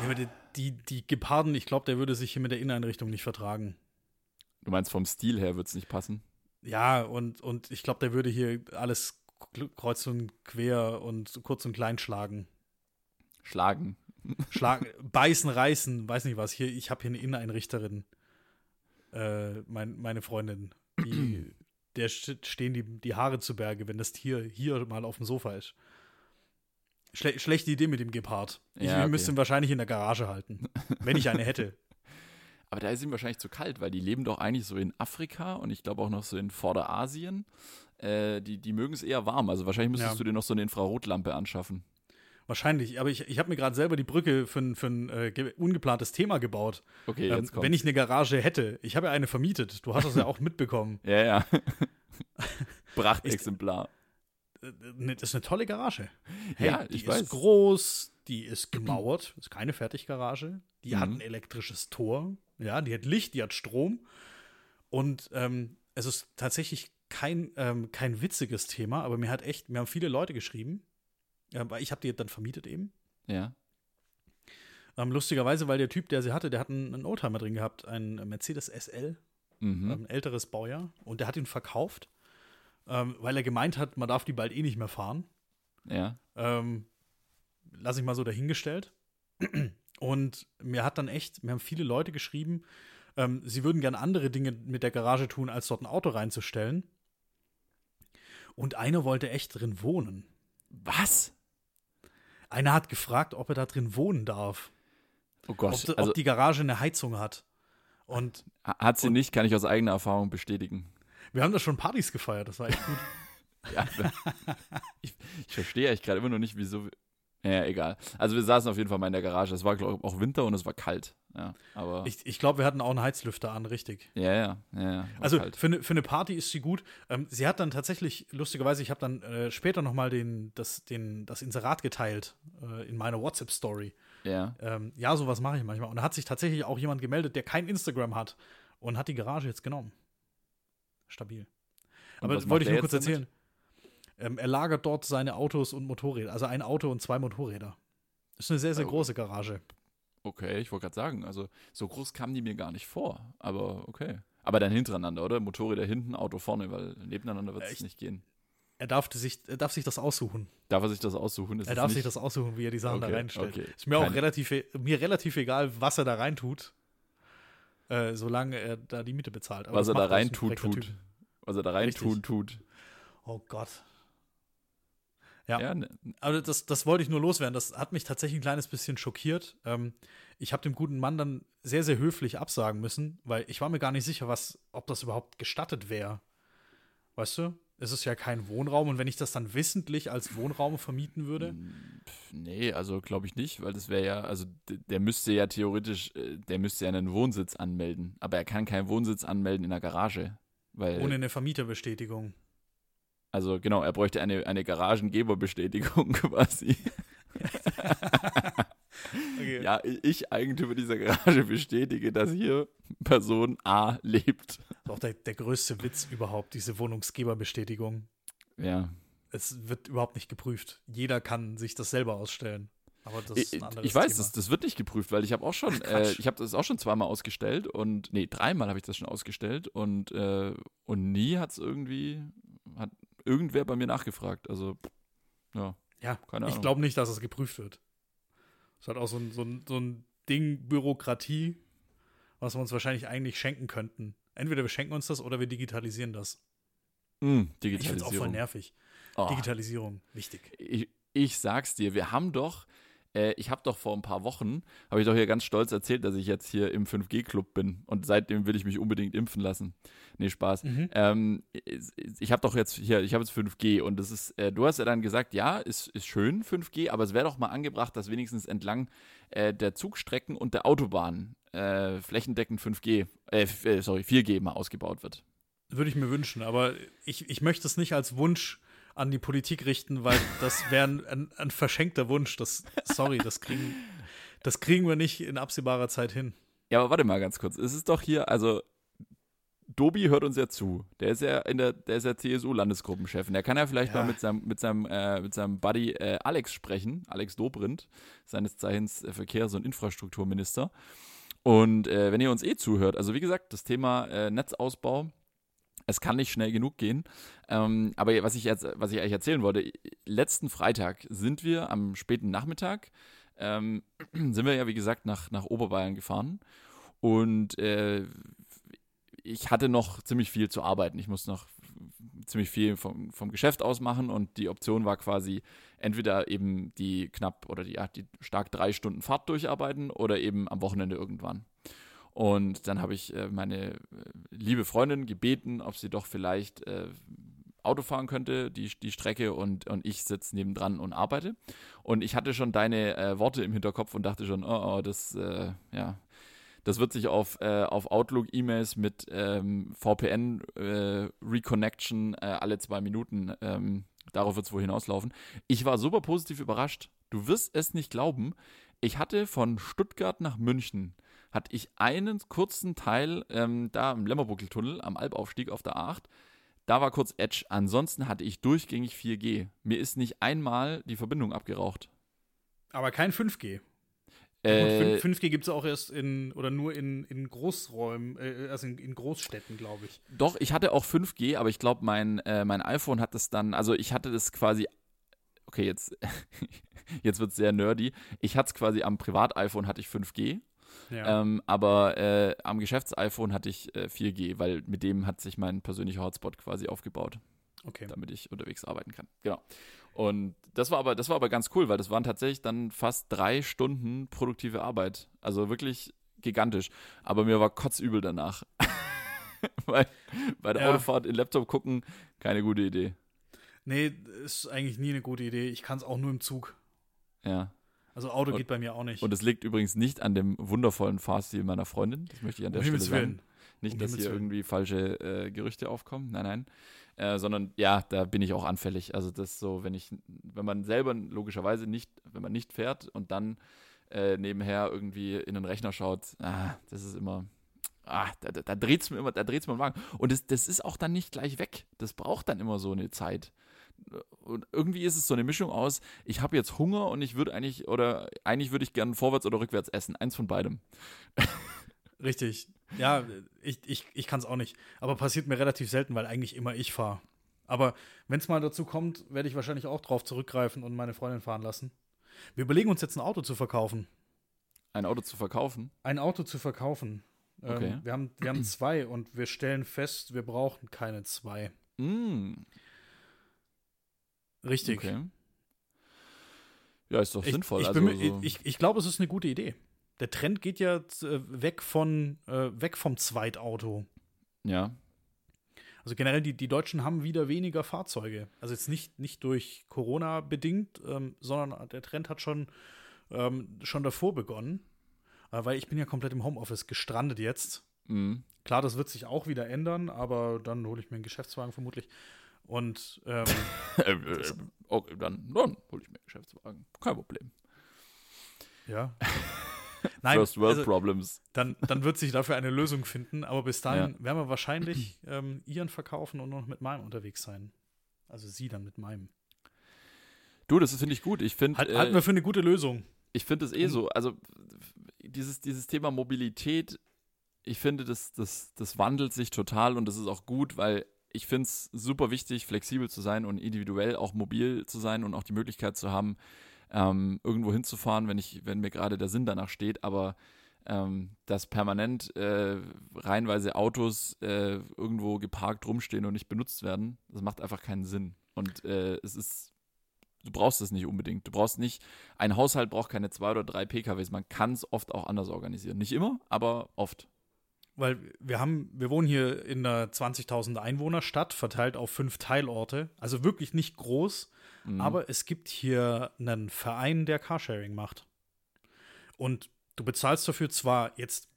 Ja, aber die, die, die Geparden, ich glaube, der würde sich hier mit der Inneneinrichtung nicht vertragen. Du meinst, vom Stil her wird es nicht passen? Ja, und, und ich glaube, der würde hier alles kreuz und quer und kurz und klein schlagen. Schlagen. Schlagen, beißen, reißen, weiß nicht was. Hier, ich habe hier eine Inneneinrichterin. Äh, mein, meine Freundin. Die, der st- stehen die, die Haare zu Berge, wenn das Tier hier mal auf dem Sofa ist. Schle schlechte Idee mit dem Gepard. Ich Ja, okay. müsste ihn wahrscheinlich in der Garage halten, wenn ich eine hätte. Aber da ist ihm wahrscheinlich zu kalt, weil die leben doch eigentlich so in Afrika und ich glaube auch noch so in Vorderasien. Äh, die, die mögen es eher warm. Also wahrscheinlich müsstest Ja. du dir noch so eine Infrarotlampe anschaffen. Wahrscheinlich, aber ich, ich habe mir gerade selber die Brücke für, ein- für ein äh, ge- ungeplantes Thema gebaut. Okay, Ähm, jetzt kommt. wenn ich eine Garage hätte, ich habe ja eine vermietet, du hast das ja auch mitbekommen. ja, ja. Prachtexemplar. Äh, ne, Das ist eine tolle Garage. Hey, Ja, die ich ist weiß. groß, die ist gemauert, ist keine Fertiggarage. Die hat Mhm. ein elektrisches Tor, ja, die hat Licht, die hat Strom. Und ähm, es ist tatsächlich kein, ähm, kein witziges Thema, aber mir hat echt, mir haben viele Leute geschrieben, äh, weil ich habe die dann vermietet eben. Ja. Ähm, lustigerweise, weil der Typ, der sie hatte, der hat einen, einen Oldtimer drin gehabt, einen Mercedes SL, Mhm. ähm, ein älteres Baujahr, und der hat ihn verkauft, ähm, weil er gemeint hat, man darf die bald eh nicht mehr fahren. Ja. Ähm, lass ich mal so dahingestellt. Und mir hat dann echt, mir haben viele Leute geschrieben, ähm, sie würden gerne andere Dinge mit der Garage tun, als dort ein Auto reinzustellen. Und einer wollte echt drin wohnen. Was? Einer hat gefragt, ob er da drin wohnen darf. Oh Ob, Gott. ob Also, die Garage eine Heizung hat. Und ha- hat sie nicht, kann ich aus eigener Erfahrung bestätigen. wir haben da schon Partys gefeiert, das war echt gut. Ja. ich, ich verstehe eigentlich gerade immer noch nicht, wieso. Ja, egal. Also wir saßen auf jeden Fall mal in der Garage. Es war, glaube ich, auch Winter und es war kalt. Ja, aber. Ich, ich glaube, wir hatten auch einen Heizlüfter an, richtig. ja, ja, ja. Also kalt. für eine, für eine Party ist sie gut. Ähm, sie hat dann tatsächlich, lustigerweise, ich habe dann äh, später noch mal den, das, den, das Inserat geteilt äh, in meiner WhatsApp-Story. Ja. Ähm, ja, sowas mache ich manchmal. Und da hat sich tatsächlich auch jemand gemeldet, der kein Instagram hat und hat die Garage jetzt genommen. Stabil. Aber das wollte ich nur kurz damit? erzählen. Ähm, er lagert dort seine Autos und Motorräder, also ein Auto und zwei Motorräder. Das ist eine sehr, sehr Oh. große Garage. Okay, ich wollte gerade sagen, also so groß kamen die mir gar nicht vor, aber okay. Aber dann hintereinander, oder? Motorräder hinten, Auto vorne, weil nebeneinander wird es Echt? nicht gehen. Er darf sich, er darf sich das aussuchen. Darf er sich das aussuchen? Ist Er darf sich das aussuchen, wie er die Sachen da Okay, reinstellt. okay. Ist mir auch Keine- relativ, e- mir relativ egal, was er da reintut, äh, solange er da die Miete bezahlt. Aber was das er da macht ist rein ein tut, tut. Was er da rein Richtig. tun, tut. Oh Gott. Ja. Ja, ne, Aber das, das wollte ich nur loswerden. Das hat mich tatsächlich ein kleines bisschen schockiert. Ähm, ich habe dem guten Mann dann sehr, sehr höflich absagen müssen, weil ich war mir gar nicht sicher, was, ob das überhaupt gestattet wäre. Weißt du? Es ist ja kein Wohnraum und wenn ich das dann wissentlich als Wohnraum vermieten würde, pf, nee, also glaube ich nicht, weil das wäre ja, also der müsste ja theoretisch, äh, der müsste ja einen Wohnsitz anmelden, aber er kann keinen Wohnsitz anmelden in der Garage, weil, ohne eine Vermieterbestätigung. Also genau, er bräuchte eine, eine Garagengeberbestätigung quasi. Okay. Ja, ich Eigentümer dieser Garage bestätige, dass hier Person A lebt. Das ist auch der, der größte Witz überhaupt, diese Wohnungsgeberbestätigung. Ja, Es wird überhaupt nicht geprüft. Jeder kann sich das selber ausstellen. Aber das ist ich, ein anderes ich weiß, das, das wird nicht geprüft, weil ich habe auch schon, Ach, äh, ich habe das auch schon zweimal ausgestellt und, nee, dreimal habe ich das schon ausgestellt und, äh, und nie hat es irgendwie, hat irgendwer bei mir nachgefragt. Also, ja, Ja, keine ich Ahnung. glaube nicht, dass es geprüft wird. Es hat auch so ein, so, ein, so ein Ding Bürokratie, was wir uns wahrscheinlich eigentlich schenken könnten. Entweder wir schenken uns das oder wir digitalisieren das. Hm, Ich finde es auch voll Digitalisierung. nervig. Oh, Digitalisierung, wichtig. ich, ich sag's dir, wir haben doch, äh, ich habe doch vor ein paar Wochen, habe ich doch hier ganz stolz erzählt, dass ich jetzt hier im 5G-Club bin und seitdem will ich mich unbedingt impfen lassen. Nee, Spaß. Mhm. Ähm, ich habe doch jetzt hier, ich habe jetzt 5G und das ist, äh, du hast ja dann gesagt, ja, ist, ist schön 5G, aber es wäre doch mal angebracht, dass wenigstens entlang äh, der Zugstrecken und der Autobahn äh, flächendeckend 5G, äh, äh, sorry, 4G mal ausgebaut wird. Würde ich mir wünschen, aber ich, ich möchte es nicht als Wunsch an die Politik richten, weil das wäre ein, ein, verschenkter Wunsch. Das, sorry, das kriegen, das kriegen wir nicht in absehbarer Zeit hin. Ja, aber warte mal ganz kurz. Es ist doch hier, also Dobi hört uns ja zu. Der ist ja in der, der ist ja CSU-Landesgruppenchef. Und der kann ja vielleicht Ja. mal mit seinem, mit seinem, äh, mit seinem Buddy äh, Alex sprechen, Alex Dobrindt, seines Zeichens äh, Verkehrs- und Infrastrukturminister. Und äh, wenn ihr uns eh zuhört, also wie gesagt, das Thema äh, Netzausbau, es kann nicht schnell genug gehen. Ähm, aber was ich jetzt, was ich eigentlich erzählen wollte, letzten Freitag sind wir am späten Nachmittag, ähm, sind wir ja wie gesagt nach, nach Oberbayern gefahren. Und äh, ich hatte noch ziemlich viel zu arbeiten. Ich musste noch ziemlich viel vom, vom Geschäft aus machen und die Option war quasi entweder eben die knapp oder die, die stark drei Stunden Fahrt durcharbeiten oder eben am Wochenende irgendwann. Und dann habe ich äh, meine äh, liebe Freundin gebeten, ob sie doch vielleicht äh, Auto fahren könnte, die, die Strecke, und, und ich sitze nebendran und arbeite. Und ich hatte schon deine Worte im Hinterkopf und dachte schon, oh, oh das, äh, ja, das wird sich auf, äh, auf Outlook-E-Mails mit ähm, VPN-Reconnection alle zwei Minuten, ähm, darauf wird es wohl hinauslaufen. Ich war super positiv überrascht. Du wirst es nicht glauben. Ich hatte von Stuttgart nach München, hatte ich einen kurzen Teil ähm, da im Lämmerbuckeltunnel am Albaufstieg auf der A8. Da war kurz Edge. Ansonsten hatte ich durchgängig 4G. Mir ist nicht einmal die Verbindung abgeraucht. Aber kein 5G. Äh, Und 5, g gibt es auch erst in, oder nur in, in Großräumen, äh, also in, in Großstädten, glaube ich. Doch, ich hatte auch 5G, aber ich glaube, mein, äh, mein iPhone hat das dann, also ich hatte das quasi, okay, jetzt, jetzt wird es sehr nerdy. Ich hatte es quasi am Privat-iPhone hatte ich 5G, Ja. ähm, aber äh, am Geschäfts-iPhone hatte ich äh, 4G, weil mit dem hat sich mein persönlicher Hotspot quasi aufgebaut, okay. damit ich unterwegs arbeiten kann. Genau. Und das war aber, das war aber ganz cool, weil das waren tatsächlich dann fast drei Stunden produktive Arbeit. Also wirklich gigantisch. Aber mir war kotzübel danach. weil bei der Ja. Autofahrt in Laptop gucken, keine guteIdee. Nee, ist eigentlich nie eine gute Idee. Ich kann es auch nur im Zug. Ja. Also Auto Und- geht bei mir auch nicht. Und es liegt übrigens nicht an dem wundervollen Fahrstil meiner Freundin. Das möchte ich an der um Stelle sagen. Willen. Nicht, Um dass hier Willen. irgendwie falsche äh, Gerüchte aufkommen. Nein, nein. Äh, sondern ja, da bin ich auch anfällig. Also das so, wenn ich, wenn man selber logischerweise nicht, wenn man nicht fährt und dann äh, nebenher irgendwie in den Rechner schaut, ah, das ist immer, ah, da, da, da dreht es mir immer, da dreht es mir im Magen. Und das, das ist auch dann nicht gleich weg. Das braucht dann immer so eine Zeit. Und irgendwie ist es so eine Mischung aus, ich habe jetzt Hunger und ich würde eigentlich, oder eigentlich würde ich gerne vorwärts oder rückwärts essen. Eins von beidem. Richtig. Ja, ich, ich, ich kann es auch nicht. Aber passiert mir relativ selten, weil eigentlich immer ich fahre. Aber wenn es mal dazu kommt, werde ich wahrscheinlich auch drauf zurückgreifen und meine Freundin fahren lassen. Wir überlegen uns jetzt ein Auto zu verkaufen. Ein Auto zu verkaufen? Ein Auto zu verkaufen. Ähm, Okay. wir, haben, wir haben zwei und wir stellen fest, wir brauchen keine zwei. Mm, Richtig. okay. Ja, ist doch Ich, sinnvoll. ich, also, bin so, ich, ich glaube, es ist eine gute Idee. Der Trend geht ja äh, weg, von, äh, weg vom Zweitauto. ja. Also generell, die, die Deutschen haben wieder weniger Fahrzeuge. Also jetzt nicht, nicht durch Corona bedingt, ähm, sondern der Trend hat schon, ähm, schon davor begonnen. Äh, weil ich bin ja komplett im Homeoffice gestrandet jetzt. Mm. Klar, das wird sich auch wieder ändern, aber dann hole ich mir einen Geschäftswagen vermutlich. Und ähm, Äh, äh, okay, dann, dann hole ich mir einen Geschäftswagen. Kein Problem. ja. Nein, First World also, Problems. dann, dann wird sich dafür eine Lösung finden. Aber bis dahin Ja. werden wir wahrscheinlich ähm, ihren verkaufen und noch mit meinem unterwegs sein. Also sie dann mit meinem. Du, das finde ich gut. Ich finde Halt, äh, halten wir für eine gute Lösung. ich finde es eh so. Also dieses, dieses Thema Mobilität, ich finde, das, das, das wandelt sich total und das ist auch gut, weil ich finde es super wichtig, flexibel zu sein und individuell auch mobil zu sein und auch die Möglichkeit zu haben, ähm, irgendwo hinzufahren, wenn ich, wenn mir gerade der Sinn danach steht, aber ähm, dass permanent äh, reihenweise Autos äh, irgendwo geparkt rumstehen und nicht benutzt werden, das macht einfach keinen Sinn. Und äh, es ist, du brauchst es nicht unbedingt. Du brauchst nicht, ein Haushalt braucht keine zwei oder drei PKWs. Man kann es oft auch anders organisieren. Nicht immer, aber oft. Weil wir haben, wir wohnen hier in einer 20.000 Einwohnerstadt, verteilt auf fünf Teilorte. Also wirklich nicht groß, Mhm. aber es gibt hier einen Verein, der Carsharing macht. Und du bezahlst dafür zwar jetzt,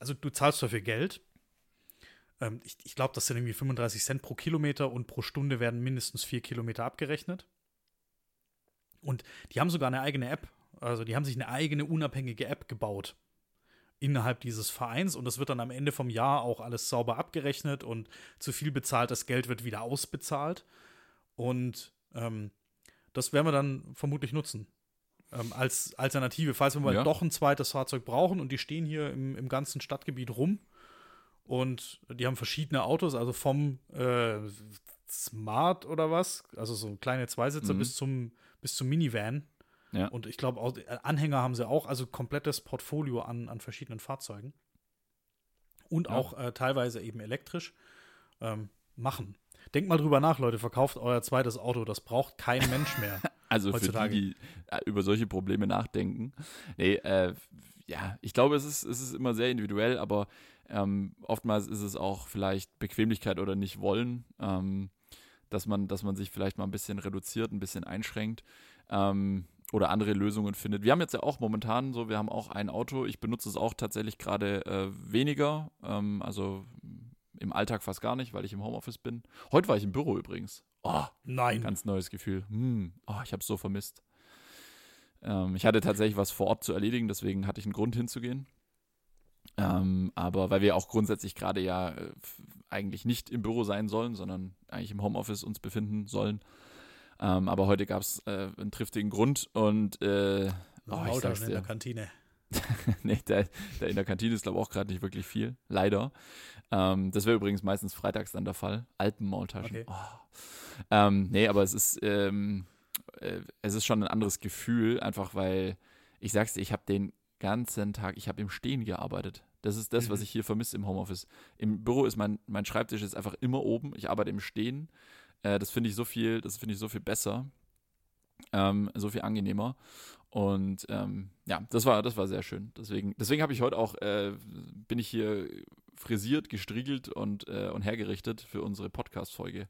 also du zahlst dafür Geld. Ähm, ich ich glaube, das sind irgendwie 35 Cent pro Kilometer und pro Stunde werden mindestens vier Kilometer abgerechnet. Und die haben sogar eine eigene App. Also die haben sich eine eigene unabhängige App gebaut innerhalb dieses Vereins und das wird dann am Ende vom Jahr auch alles sauber abgerechnet und zu viel bezahltes Geld wird wieder ausbezahlt. Und ähm, das werden wir dann vermutlich nutzen. Ähm, als Alternative, falls wir mal Ja. doch ein zweites Fahrzeug brauchen und die stehen hier im, im ganzen Stadtgebiet rum und die haben verschiedene Autos, also vom äh, Smart oder was, also so kleine Zweisitzer Mhm. bis zum bis zum Minivan. Ja. Und ich glaube, äh, Anhänger haben sie auch, also komplettes Portfolio an, an verschiedenen Fahrzeugen. Und Ja. auch äh, teilweise eben elektrisch ähm, machen. Denkt mal drüber nach, Leute, verkauft euer zweites Auto, das braucht kein Mensch mehr. Also für heutzutage. die, die äh, über solche Probleme nachdenken. Nee, äh, ja, ich glaube, es ist, es ist immer sehr individuell, aber ähm, oftmals ist es auch vielleicht Bequemlichkeit oder nicht wollen, ähm, dass, man, dass man sich vielleicht mal ein bisschen reduziert, ein bisschen einschränkt ähm, oder andere Lösungen findet. Wir haben jetzt ja auch momentan so, wir haben auch ein Auto, ich benutze es auch tatsächlich gerade äh, weniger, ähm, also im Alltag fast gar nicht, weil ich im Homeoffice bin. Heute war ich im Büro übrigens. Oh, Nein. Ganz neues Gefühl. Hm. Oh, ich habe es so vermisst. Ähm, ich hatte tatsächlich was vor Ort zu erledigen, deswegen hatte ich einen Grund hinzugehen. Ähm, aber weil wir auch grundsätzlich gerade ja äh, eigentlich nicht im Büro sein sollen, sondern eigentlich im Homeoffice uns befinden sollen. Ähm, aber heute gab es äh, einen triftigen Grund und äh, oh, ich sag's in dir. der Kantine. nee, da, da in der Kantine ist, glaube ich, auch gerade nicht wirklich viel. Leider. Ähm, das wäre übrigens meistens freitags dann der Fall. Alpenmaultaschen. Okay. Oh. Ähm, nee, aber es ist, ähm, äh, es ist schon ein anderes Gefühl, einfach weil, ich sag's dir, ich habe den ganzen Tag, ich habe im Stehen gearbeitet. Das ist das, was Mhm. ich hier vermisse im Homeoffice. Im Büro ist mein, mein Schreibtisch ist einfach immer oben. Ich arbeite im Stehen. Äh, das finde ich so viel, das finde ich so viel besser. Ähm, so viel angenehmer. Und ähm, ja, das war, das war sehr schön. Deswegen, deswegen habe ich heute auch, äh, bin ich hier frisiert, gestriegelt und, äh, und hergerichtet für unsere Podcast-Folge.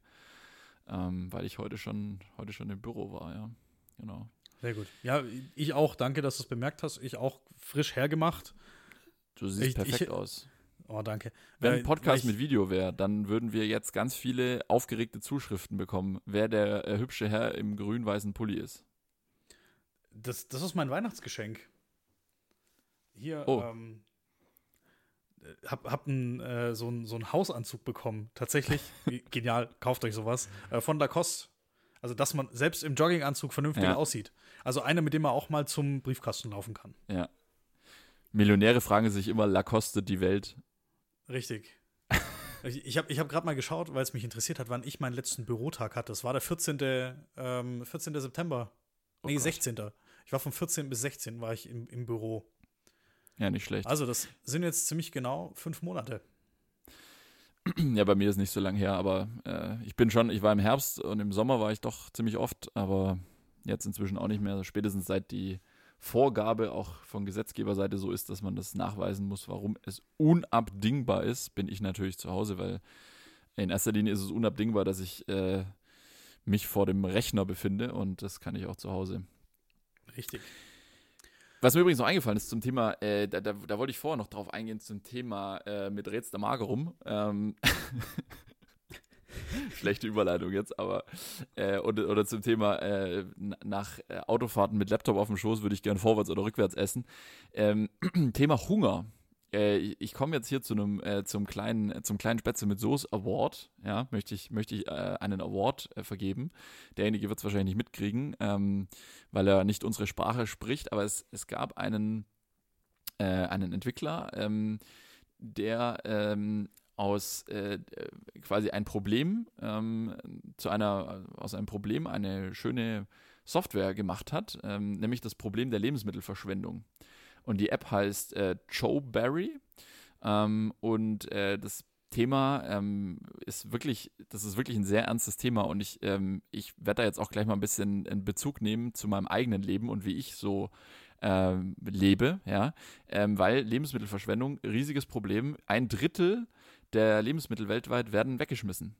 Ähm, weil ich heute schon, heute schon im Büro war, ja. Genau. Sehr gut. Ja, ich auch. Danke, dass du es bemerkt hast. Ich auch frisch hergemacht. Du siehst Ich- perfekt ich- aus. Oh, danke. Wenn Äh, ein Podcast mit Video wäre, dann würden wir jetzt ganz viele aufgeregte Zuschriften bekommen, wer der äh, hübsche Herr im grün-weißen Pulli ist. Das, das ist mein Weihnachtsgeschenk. Hier, Oh. ähm, hab, hab ein, äh, so, einen so einen Hausanzug bekommen. Tatsächlich, genial, kauft euch sowas. Äh, von Lacoste. Also, dass man selbst im Jogginganzug vernünftig Ja. aussieht. Also einer, mit dem man auch mal zum Briefkasten laufen kann. Ja. Millionäre fragen sich immer, Lacoste die Welt. Richtig. Ich, habe ich hab gerade mal geschaut, weil es mich interessiert hat, wann ich meinen letzten Bürotag hatte. Das war der 14. Ähm, 14. September. Oh nee, Gott. 16. Ich war vom 14. bis 16. war ich im, im Büro. Ja, nicht schlecht. Also, das sind jetzt ziemlich genau fünf Monate. Ja, bei mir ist nicht so lang her, aber äh, ich bin schon, ich war im Herbst und im Sommer war ich doch ziemlich oft, aber jetzt inzwischen auch nicht mehr. Spätestens seit die Vorgabe auch von Gesetzgeberseite so ist, dass man das nachweisen muss, warum es unabdingbar ist, bin ich natürlich zu Hause, weil in erster Linie ist es unabdingbar, dass ich äh, mich vor dem Rechner befinde und das kann ich auch zu Hause. Richtig. Was mir übrigens noch eingefallen ist zum Thema, äh, da, da, da wollte ich vorher noch drauf eingehen, zum Thema äh, mit Rätst der Magerum. Ähm, Schlechte Überleitung jetzt, aber äh, oder, oder zum Thema äh, nach äh, Autofahrten mit Laptop auf dem Schoß würde ich gern vorwärts oder rückwärts essen. Ähm, Thema Hunger. Äh, ich komme jetzt hier zu einem äh, zum kleinen zum kleinen Spätzle mit Soße Award. Ja, möchte ich möchte ich äh, einen Award vergeben. Derjenige wird es wahrscheinlich nicht mitkriegen, ähm, weil er nicht unsere Sprache spricht. Aber es, es gab einen einen Entwickler, ähm, der ähm, aus äh, quasi ein Problem ähm, zu einer aus einem Problem eine schöne Software gemacht hat, ähm, nämlich das Problem der Lebensmittelverschwendung. Und die App heißt äh, Chowberry ähm, und äh, das Thema ähm, ist wirklich, das ist wirklich ein sehr ernstes Thema und ich, ähm, ich werde da jetzt auch gleich mal ein bisschen in Bezug nehmen zu meinem eigenen Leben und wie ich so ähm, lebe, ja, ähm, weil Lebensmittelverschwendung, riesiges Problem. Ein Drittel der Lebensmittel weltweit werden weggeschmissen.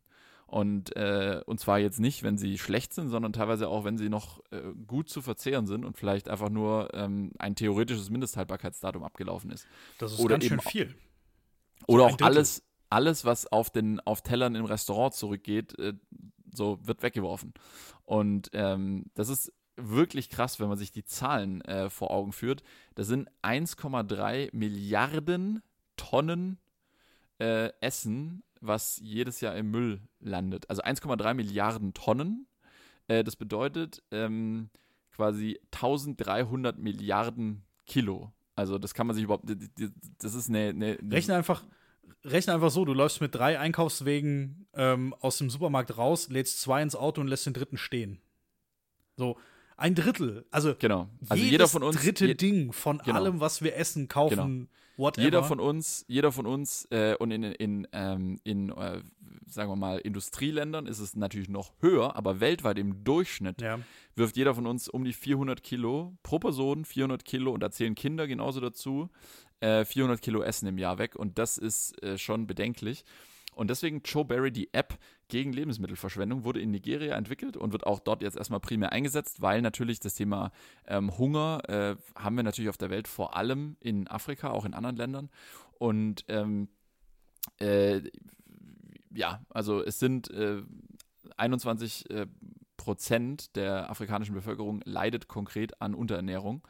Und, äh, und zwar jetzt nicht, wenn sie schlecht sind, sondern teilweise auch, wenn sie noch äh, gut zu verzehren sind und vielleicht einfach nur ähm, ein theoretisches Mindesthaltbarkeitsdatum abgelaufen ist. Das ist Oder ganz schön eben- viel. Oder ein auch alles, alles, was auf den auf Tellern im Restaurant zurückgeht, äh, so wird weggeworfen. Und ähm, das ist wirklich krass, wenn man sich die Zahlen äh, vor Augen führt. Das sind 1,3 Milliarden Tonnen äh, Essen, was jedes Jahr im Müll landet. Also 1,3 Milliarden Tonnen. Äh, das bedeutet ähm, quasi 1300 Milliarden Kilo. Also das kann man sich überhaupt, das ist eine, eine, eine Rechne einfach, rechne einfach so, du läufst mit drei Einkaufswegen ähm, aus dem Supermarkt raus, lädst zwei ins Auto und lässt den dritten stehen. So, ein Drittel. Also, Genau. Also jedes jeder von uns, dritte je, Ding von genau. allem, was wir essen, kaufen, whatever. jeder von uns, jeder von uns äh, und in, in, ähm, in äh, sagen wir mal, Industrieländern ist es natürlich noch höher, aber weltweit im Durchschnitt ja. wirft jeder von uns um die 400 Kilo pro Person, 400 Kilo und da zählen Kinder genauso dazu, äh, 400 Kilo Essen im Jahr weg und das ist äh, schon bedenklich. Und deswegen Chowberry, die App gegen Lebensmittelverschwendung, wurde in Nigeria entwickelt und wird auch dort jetzt erstmal primär eingesetzt, weil natürlich das Thema ähm, Hunger äh, haben wir natürlich auf der Welt, vor allem in Afrika, auch in anderen Ländern. Und ähm, äh, ja, also es sind äh, 21 äh, Prozent der afrikanischen Bevölkerung leidet konkret an Unterernährung.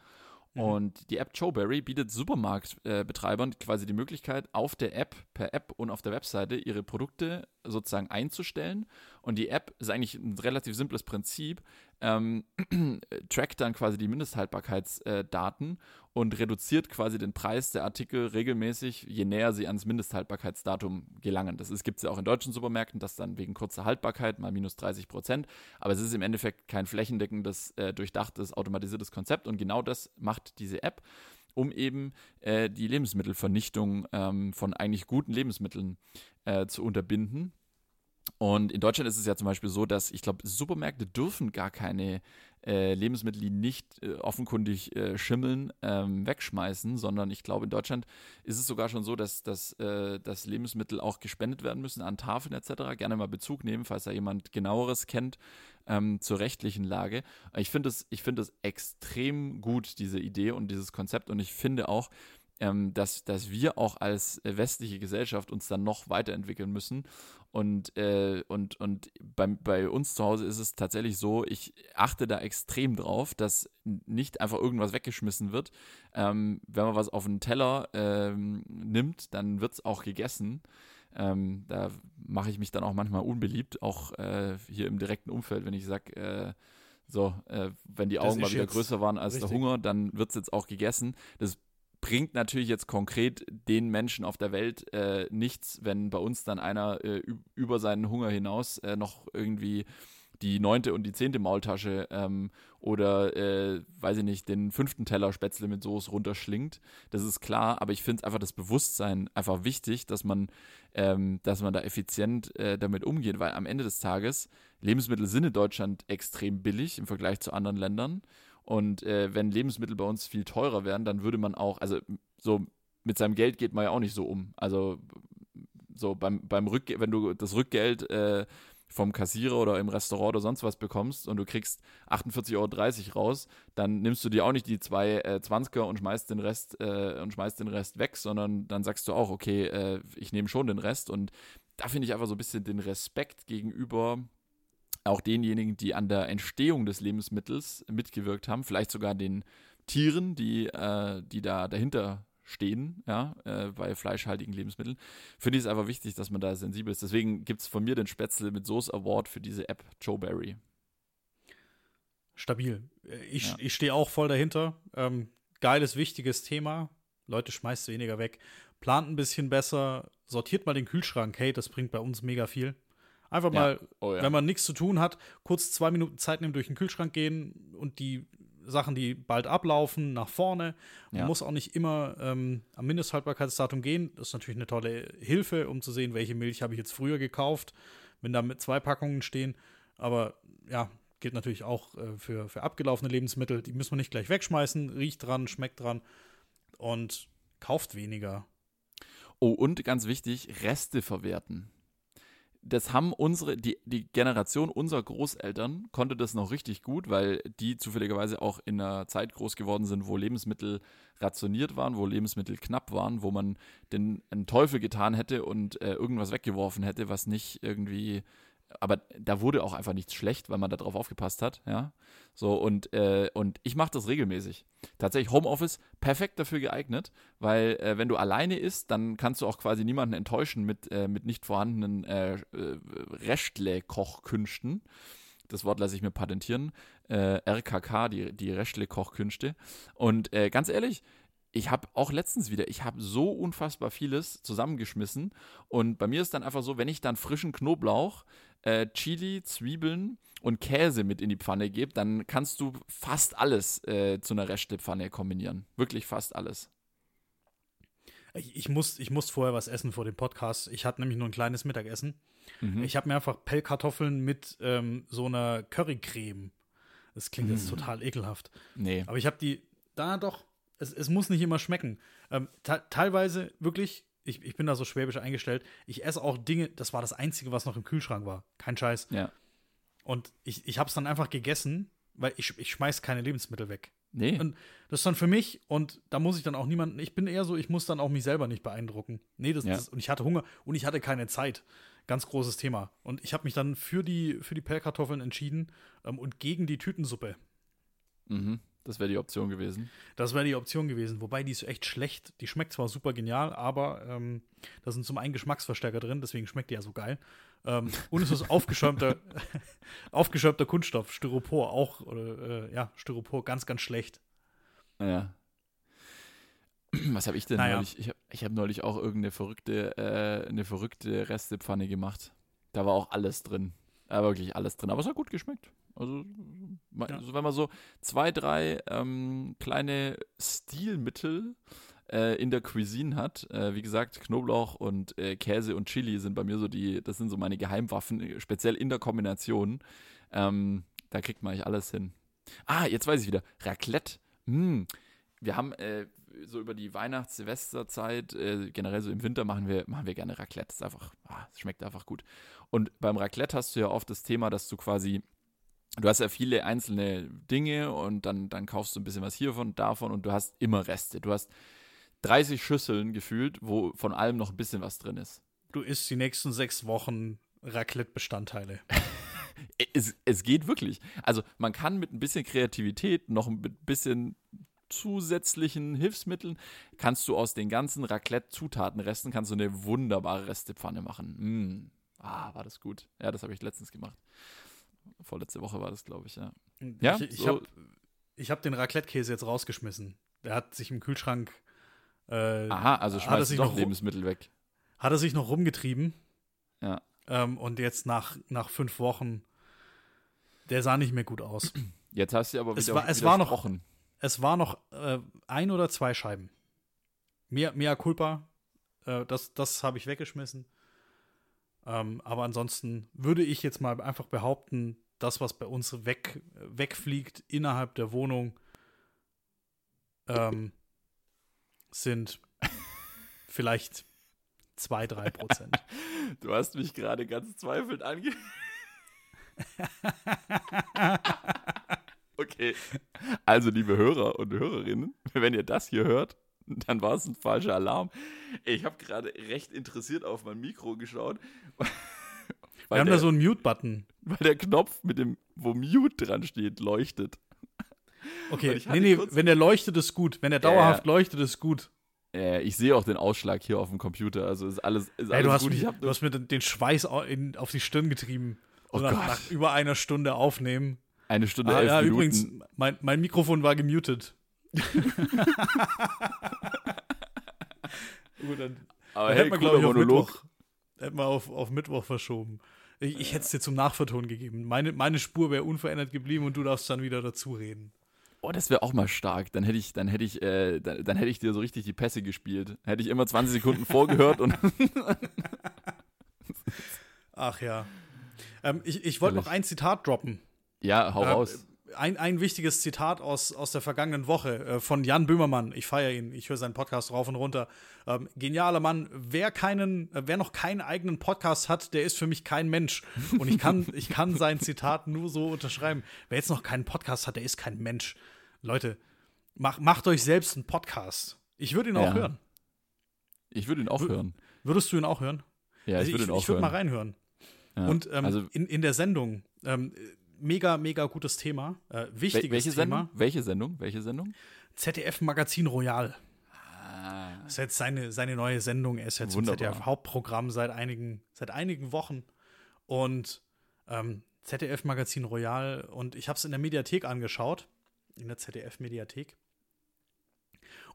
Mhm. Und die App Chowberry bietet Supermarktbetreibern quasi die Möglichkeit, auf der App, per App und auf der Webseite ihre Produkte sozusagen einzustellen. Und die App ist eigentlich ein relativ simples Prinzip, ähm, trackt dann quasi die Mindesthaltbarkeitsdaten und reduziert quasi den Preis der Artikel regelmäßig, je näher sie ans Mindesthaltbarkeitsdatum gelangen. Das gibt es ja auch in deutschen Supermärkten, das dann wegen kurzer Haltbarkeit mal minus 30 Prozent. Aber es ist im Endeffekt kein flächendeckendes, äh, durchdachtes, automatisiertes Konzept und genau das macht diese App um eben äh, die Lebensmittelvernichtung ähm, von eigentlich guten Lebensmitteln äh, zu unterbinden. Und in Deutschland ist es ja zum Beispiel so, dass ich glaube, Supermärkte dürfen gar keine äh, Lebensmittel, die nicht äh, offenkundig äh, schimmeln, ähm, wegschmeißen, sondern ich glaube, in Deutschland ist es sogar schon so, dass, dass, äh, dass Lebensmittel auch gespendet werden müssen an Tafeln etc. Gerne mal Bezug nehmen, falls da jemand genaueres kennt ähm, zur rechtlichen Lage. Ich finde es es extrem gut, diese Idee und dieses Konzept und ich finde auch, ähm, dass, dass wir auch als westliche Gesellschaft uns dann noch weiterentwickeln müssen. Und, äh, und, und bei, bei uns zu Hause ist es tatsächlich so, ich achte da extrem drauf, dass nicht einfach irgendwas weggeschmissen wird. Ähm, wenn man was auf einen Teller ähm, nimmt, dann wird es auch gegessen. Ähm, da mache ich mich dann auch manchmal unbeliebt, auch äh, hier im direkten Umfeld, wenn ich sage, äh, so, äh, wenn die Augen mal wieder größer waren als richtig. der Hunger, dann wird es jetzt auch gegessen. Das bringt natürlich jetzt konkret den Menschen auf der Welt äh, nichts, wenn bei uns dann einer äh, über seinen Hunger hinaus äh, noch irgendwie die neunte und die zehnte Maultasche ähm, oder, äh, weiß ich nicht, den fünften Teller Spätzle mit Soße runterschlingt. Das ist klar, aber ich finde einfach das Bewusstsein einfach wichtig, dass man, ähm, dass man da effizient äh, damit umgeht, weil am Ende des Tages Lebensmittel sind in Deutschland extrem billig im Vergleich zu anderen Ländern. Und äh, wenn Lebensmittel bei uns viel teurer wären, dann würde man auch, also so mit seinem Geld geht man ja auch nicht so um. Also so beim, beim Rückgeld, wenn du das Rückgeld äh, vom Kassierer oder im Restaurant oder sonst was bekommst und du kriegst 48,30 Euro raus, dann nimmst du dir auch nicht die zwei äh, 20er und schmeißt den Rest äh, und schmeißt den Rest weg, sondern dann sagst du auch, okay, äh, ich nehme schon den Rest und da finde ich einfach so ein bisschen den Respekt gegenüber auch denjenigen, die an der Entstehung des Lebensmittels mitgewirkt haben, vielleicht sogar den Tieren, die, äh, die da dahinter stehen, ja, äh, bei fleischhaltigen Lebensmitteln, finde ich es einfach wichtig, dass man da sensibel ist. Deswegen gibt es von mir den Spätzle mit Soße Award für diese App Joe Berry. Stabil. Ich, ja. ich stehe auch voll dahinter. Ähm, geiles, wichtiges Thema. Leute, schmeißt weniger weg. Plant ein bisschen besser. Sortiert mal den Kühlschrank. Hey, das bringt bei uns mega viel. Einfach ja. mal, oh, ja. wenn man nichts zu tun hat, kurz zwei Minuten Zeit nehmen, durch den Kühlschrank gehen und die Sachen, die bald ablaufen, nach vorne. Man ja. muss auch nicht immer ähm, am Mindesthaltbarkeitsdatum gehen. Das ist natürlich eine tolle Hilfe, um zu sehen, welche Milch habe ich jetzt früher gekauft, wenn da mit zwei Packungen stehen. Aber ja, gilt natürlich auch äh, für, für abgelaufene Lebensmittel. Die müssen wir nicht gleich wegschmeißen. Riecht dran, schmeckt dran und kauft weniger. Oh, und ganz wichtig, Reste verwerten das haben unsere, die, die Generation unserer Großeltern konnte das noch richtig gut, weil die zufälligerweise auch in einer Zeit groß geworden sind, wo Lebensmittel rationiert waren, wo Lebensmittel knapp waren, wo man den einen Teufel getan hätte und äh, irgendwas weggeworfen hätte, was nicht irgendwie aber da wurde auch einfach nichts schlecht, weil man da drauf aufgepasst hat, ja. So, und, äh, und ich mache das regelmäßig. Tatsächlich Homeoffice perfekt dafür geeignet, weil äh, wenn du alleine isst, dann kannst du auch quasi niemanden enttäuschen mit, äh, mit nicht vorhandenen äh, äh Rechtle-Kochkünsten. Das Wort lasse ich mir patentieren. Äh, RKK, die, die Rechtle-Kochkünste. Und äh, ganz ehrlich, ich habe auch letztens wieder, ich habe so unfassbar vieles zusammengeschmissen und bei mir ist dann einfach so, wenn ich dann frischen Knoblauch, äh, Chili, Zwiebeln und Käse mit in die Pfanne gebe, dann kannst du fast alles äh, zu einer Restepfanne kombinieren. Wirklich fast alles. Ich, ich, muss, ich muss vorher was essen vor dem Podcast. Ich hatte nämlich nur ein kleines Mittagessen. Mhm. Ich habe mir einfach Pellkartoffeln mit ähm, so einer Currycreme. Das klingt mhm. jetzt total ekelhaft. Nee. Aber ich habe die, da doch, es, es muss nicht immer schmecken. Ähm, teilweise wirklich, ich, ich bin da so schwäbisch eingestellt, ich esse auch Dinge, das war das Einzige, was noch im Kühlschrank war. Kein Scheiß. Ja. Und ich, ich habe es dann einfach gegessen, weil ich, ich schmeiß keine Lebensmittel weg. Nee. Und das ist dann für mich, und da muss ich dann auch niemanden, ich bin eher so, ich muss dann auch mich selber nicht beeindrucken. Nee, das, ja. das und ich hatte Hunger und ich hatte keine Zeit. Ganz großes Thema. Und ich habe mich dann für die, für die Pellkartoffeln entschieden ähm, und gegen die Tütensuppe. Mhm. Das wäre die Option gewesen. Das wäre die Option gewesen, wobei die ist echt schlecht. Die schmeckt zwar super genial, aber ähm, da sind zum einen Geschmacksverstärker drin, deswegen schmeckt die ja so geil. Ähm, und es ist aufgeschäumter, aufgeschäumter Kunststoff, Styropor auch, oder, äh, ja, Styropor, ganz, ganz schlecht. Naja. Was habe ich denn naja. neulich? Ich habe ich hab neulich auch irgendeine verrückte, äh, eine verrückte Restepfanne gemacht. Da war auch alles drin. Da war wirklich alles drin, aber es hat gut geschmeckt. Also, ja. also wenn man so zwei, drei ähm, kleine Stilmittel äh, in der Cuisine hat, äh, wie gesagt, Knoblauch und äh, Käse und Chili sind bei mir so die, das sind so meine Geheimwaffen, speziell in der Kombination. Ähm, da kriegt man eigentlich alles hin. Ah, jetzt weiß ich wieder. Raclette. Hm. Wir haben äh, so über die Weihnachts-Silvesterzeit, äh, generell so im Winter machen wir, machen wir gerne Raclette. Das ist einfach, ah, das schmeckt einfach gut. Und beim Raclette hast du ja oft das Thema, dass du quasi du hast ja viele einzelne Dinge und dann, dann kaufst du ein bisschen was hiervon, davon und du hast immer Reste. Du hast 30 Schüsseln gefühlt, wo von allem noch ein bisschen was drin ist. Du isst die nächsten sechs Wochen Raclette-Bestandteile. es, es geht wirklich. Also man kann mit ein bisschen Kreativität, noch ein bisschen zusätzlichen Hilfsmitteln, kannst du aus den ganzen Raclette-Zutatenresten kannst du eine wunderbare Restepfanne machen. Mm. Ah, war das gut. Ja, das habe ich letztens gemacht. Vorletzte Woche war das, glaube ich, ja. Ja, ich, ich so. habe hab den Raclette-Käse jetzt rausgeschmissen. Der hat sich im Kühlschrank. Äh, Aha, also schmeißt du doch Lebensmittel weg. Hat er sich noch rumgetrieben. Ja. Ähm, und jetzt nach, nach fünf Wochen, der sah nicht mehr gut aus. Jetzt hast du aber wieder es war, es war noch Es war noch äh, ein oder zwei Scheiben. Mehr, mehr Culpa. Äh, das das habe ich weggeschmissen. Ähm, aber ansonsten würde ich jetzt mal einfach behaupten, das, was bei uns weg, wegfliegt innerhalb der Wohnung, ähm, sind vielleicht 2, 3 Prozent. Du hast mich gerade ganz zweifelnd ange. okay. Also, liebe Hörer und Hörerinnen, wenn ihr das hier hört, dann war es ein falscher Alarm. Ich habe gerade recht interessiert auf mein Mikro geschaut. Wir haben der, da so einen Mute-Button. Weil der Knopf mit dem, wo Mute dran steht, leuchtet. Okay, nee, nee, wenn der leuchtet, ist gut. Wenn der dauerhaft äh, leuchtet, ist gut. Äh, ich sehe auch den Ausschlag hier auf dem Computer. Also ist alles, ist Ey, alles du hast gut. Mich, du hast mir den Schweiß in, auf die Stirn getrieben. Oh nach, nach über einer Stunde aufnehmen. Eine Stunde, ah, elf ja, Minuten. übrigens, mein, mein Mikrofon war gemutet. Gut, dann, Aber dann hey, hätten wir, glaube ich, auf Mittwoch, hätten wir auf, auf Mittwoch verschoben. Ich, ich hätte es dir zum Nachverton gegeben. Meine, meine Spur wäre unverändert geblieben und du darfst dann wieder dazu reden. Oh, das wäre auch mal stark. Dann hätte ich, dann hätte ich, äh, dann, dann, hätte ich dir so richtig die Pässe gespielt. Hätte ich immer 20 Sekunden vorgehört und. Ach ja. Ähm, ich ich wollte noch ein Zitat droppen. Ja, hau äh, raus. Ein, ein wichtiges Zitat aus, aus der vergangenen Woche äh, von Jan Böhmermann. Ich feiere ihn, ich höre seinen Podcast rauf und runter. Ähm, genialer Mann. Wer keinen, äh, wer noch keinen eigenen Podcast hat, der ist für mich kein Mensch. Und ich kann, ich kann sein Zitat nur so unterschreiben. Wer jetzt noch keinen Podcast hat, der ist kein Mensch. Leute, mach, macht euch selbst einen Podcast. Ich würde ihn auch Ja. hören. Ich würde ihn auch Wür- hören. Würdest du ihn auch hören? Ja, Also ich würde ihn auch ich würde mal hören. reinhören. Ja. Und ähm, also, in, in der Sendung, ähm, mega, mega gutes Thema. Äh, wichtiges welche Thema. Sendung? Welche Sendung? Welche Sendung? ZDF Magazin Royal. Ah. Das ist jetzt seine, seine neue Sendung. Er ist jetzt im Wunderbar. ZDF-Hauptprogramm seit einigen, seit einigen Wochen. Und ähm, ZDF Magazin Royal. Und ich habe es in der Mediathek angeschaut. In der ZDF-Mediathek.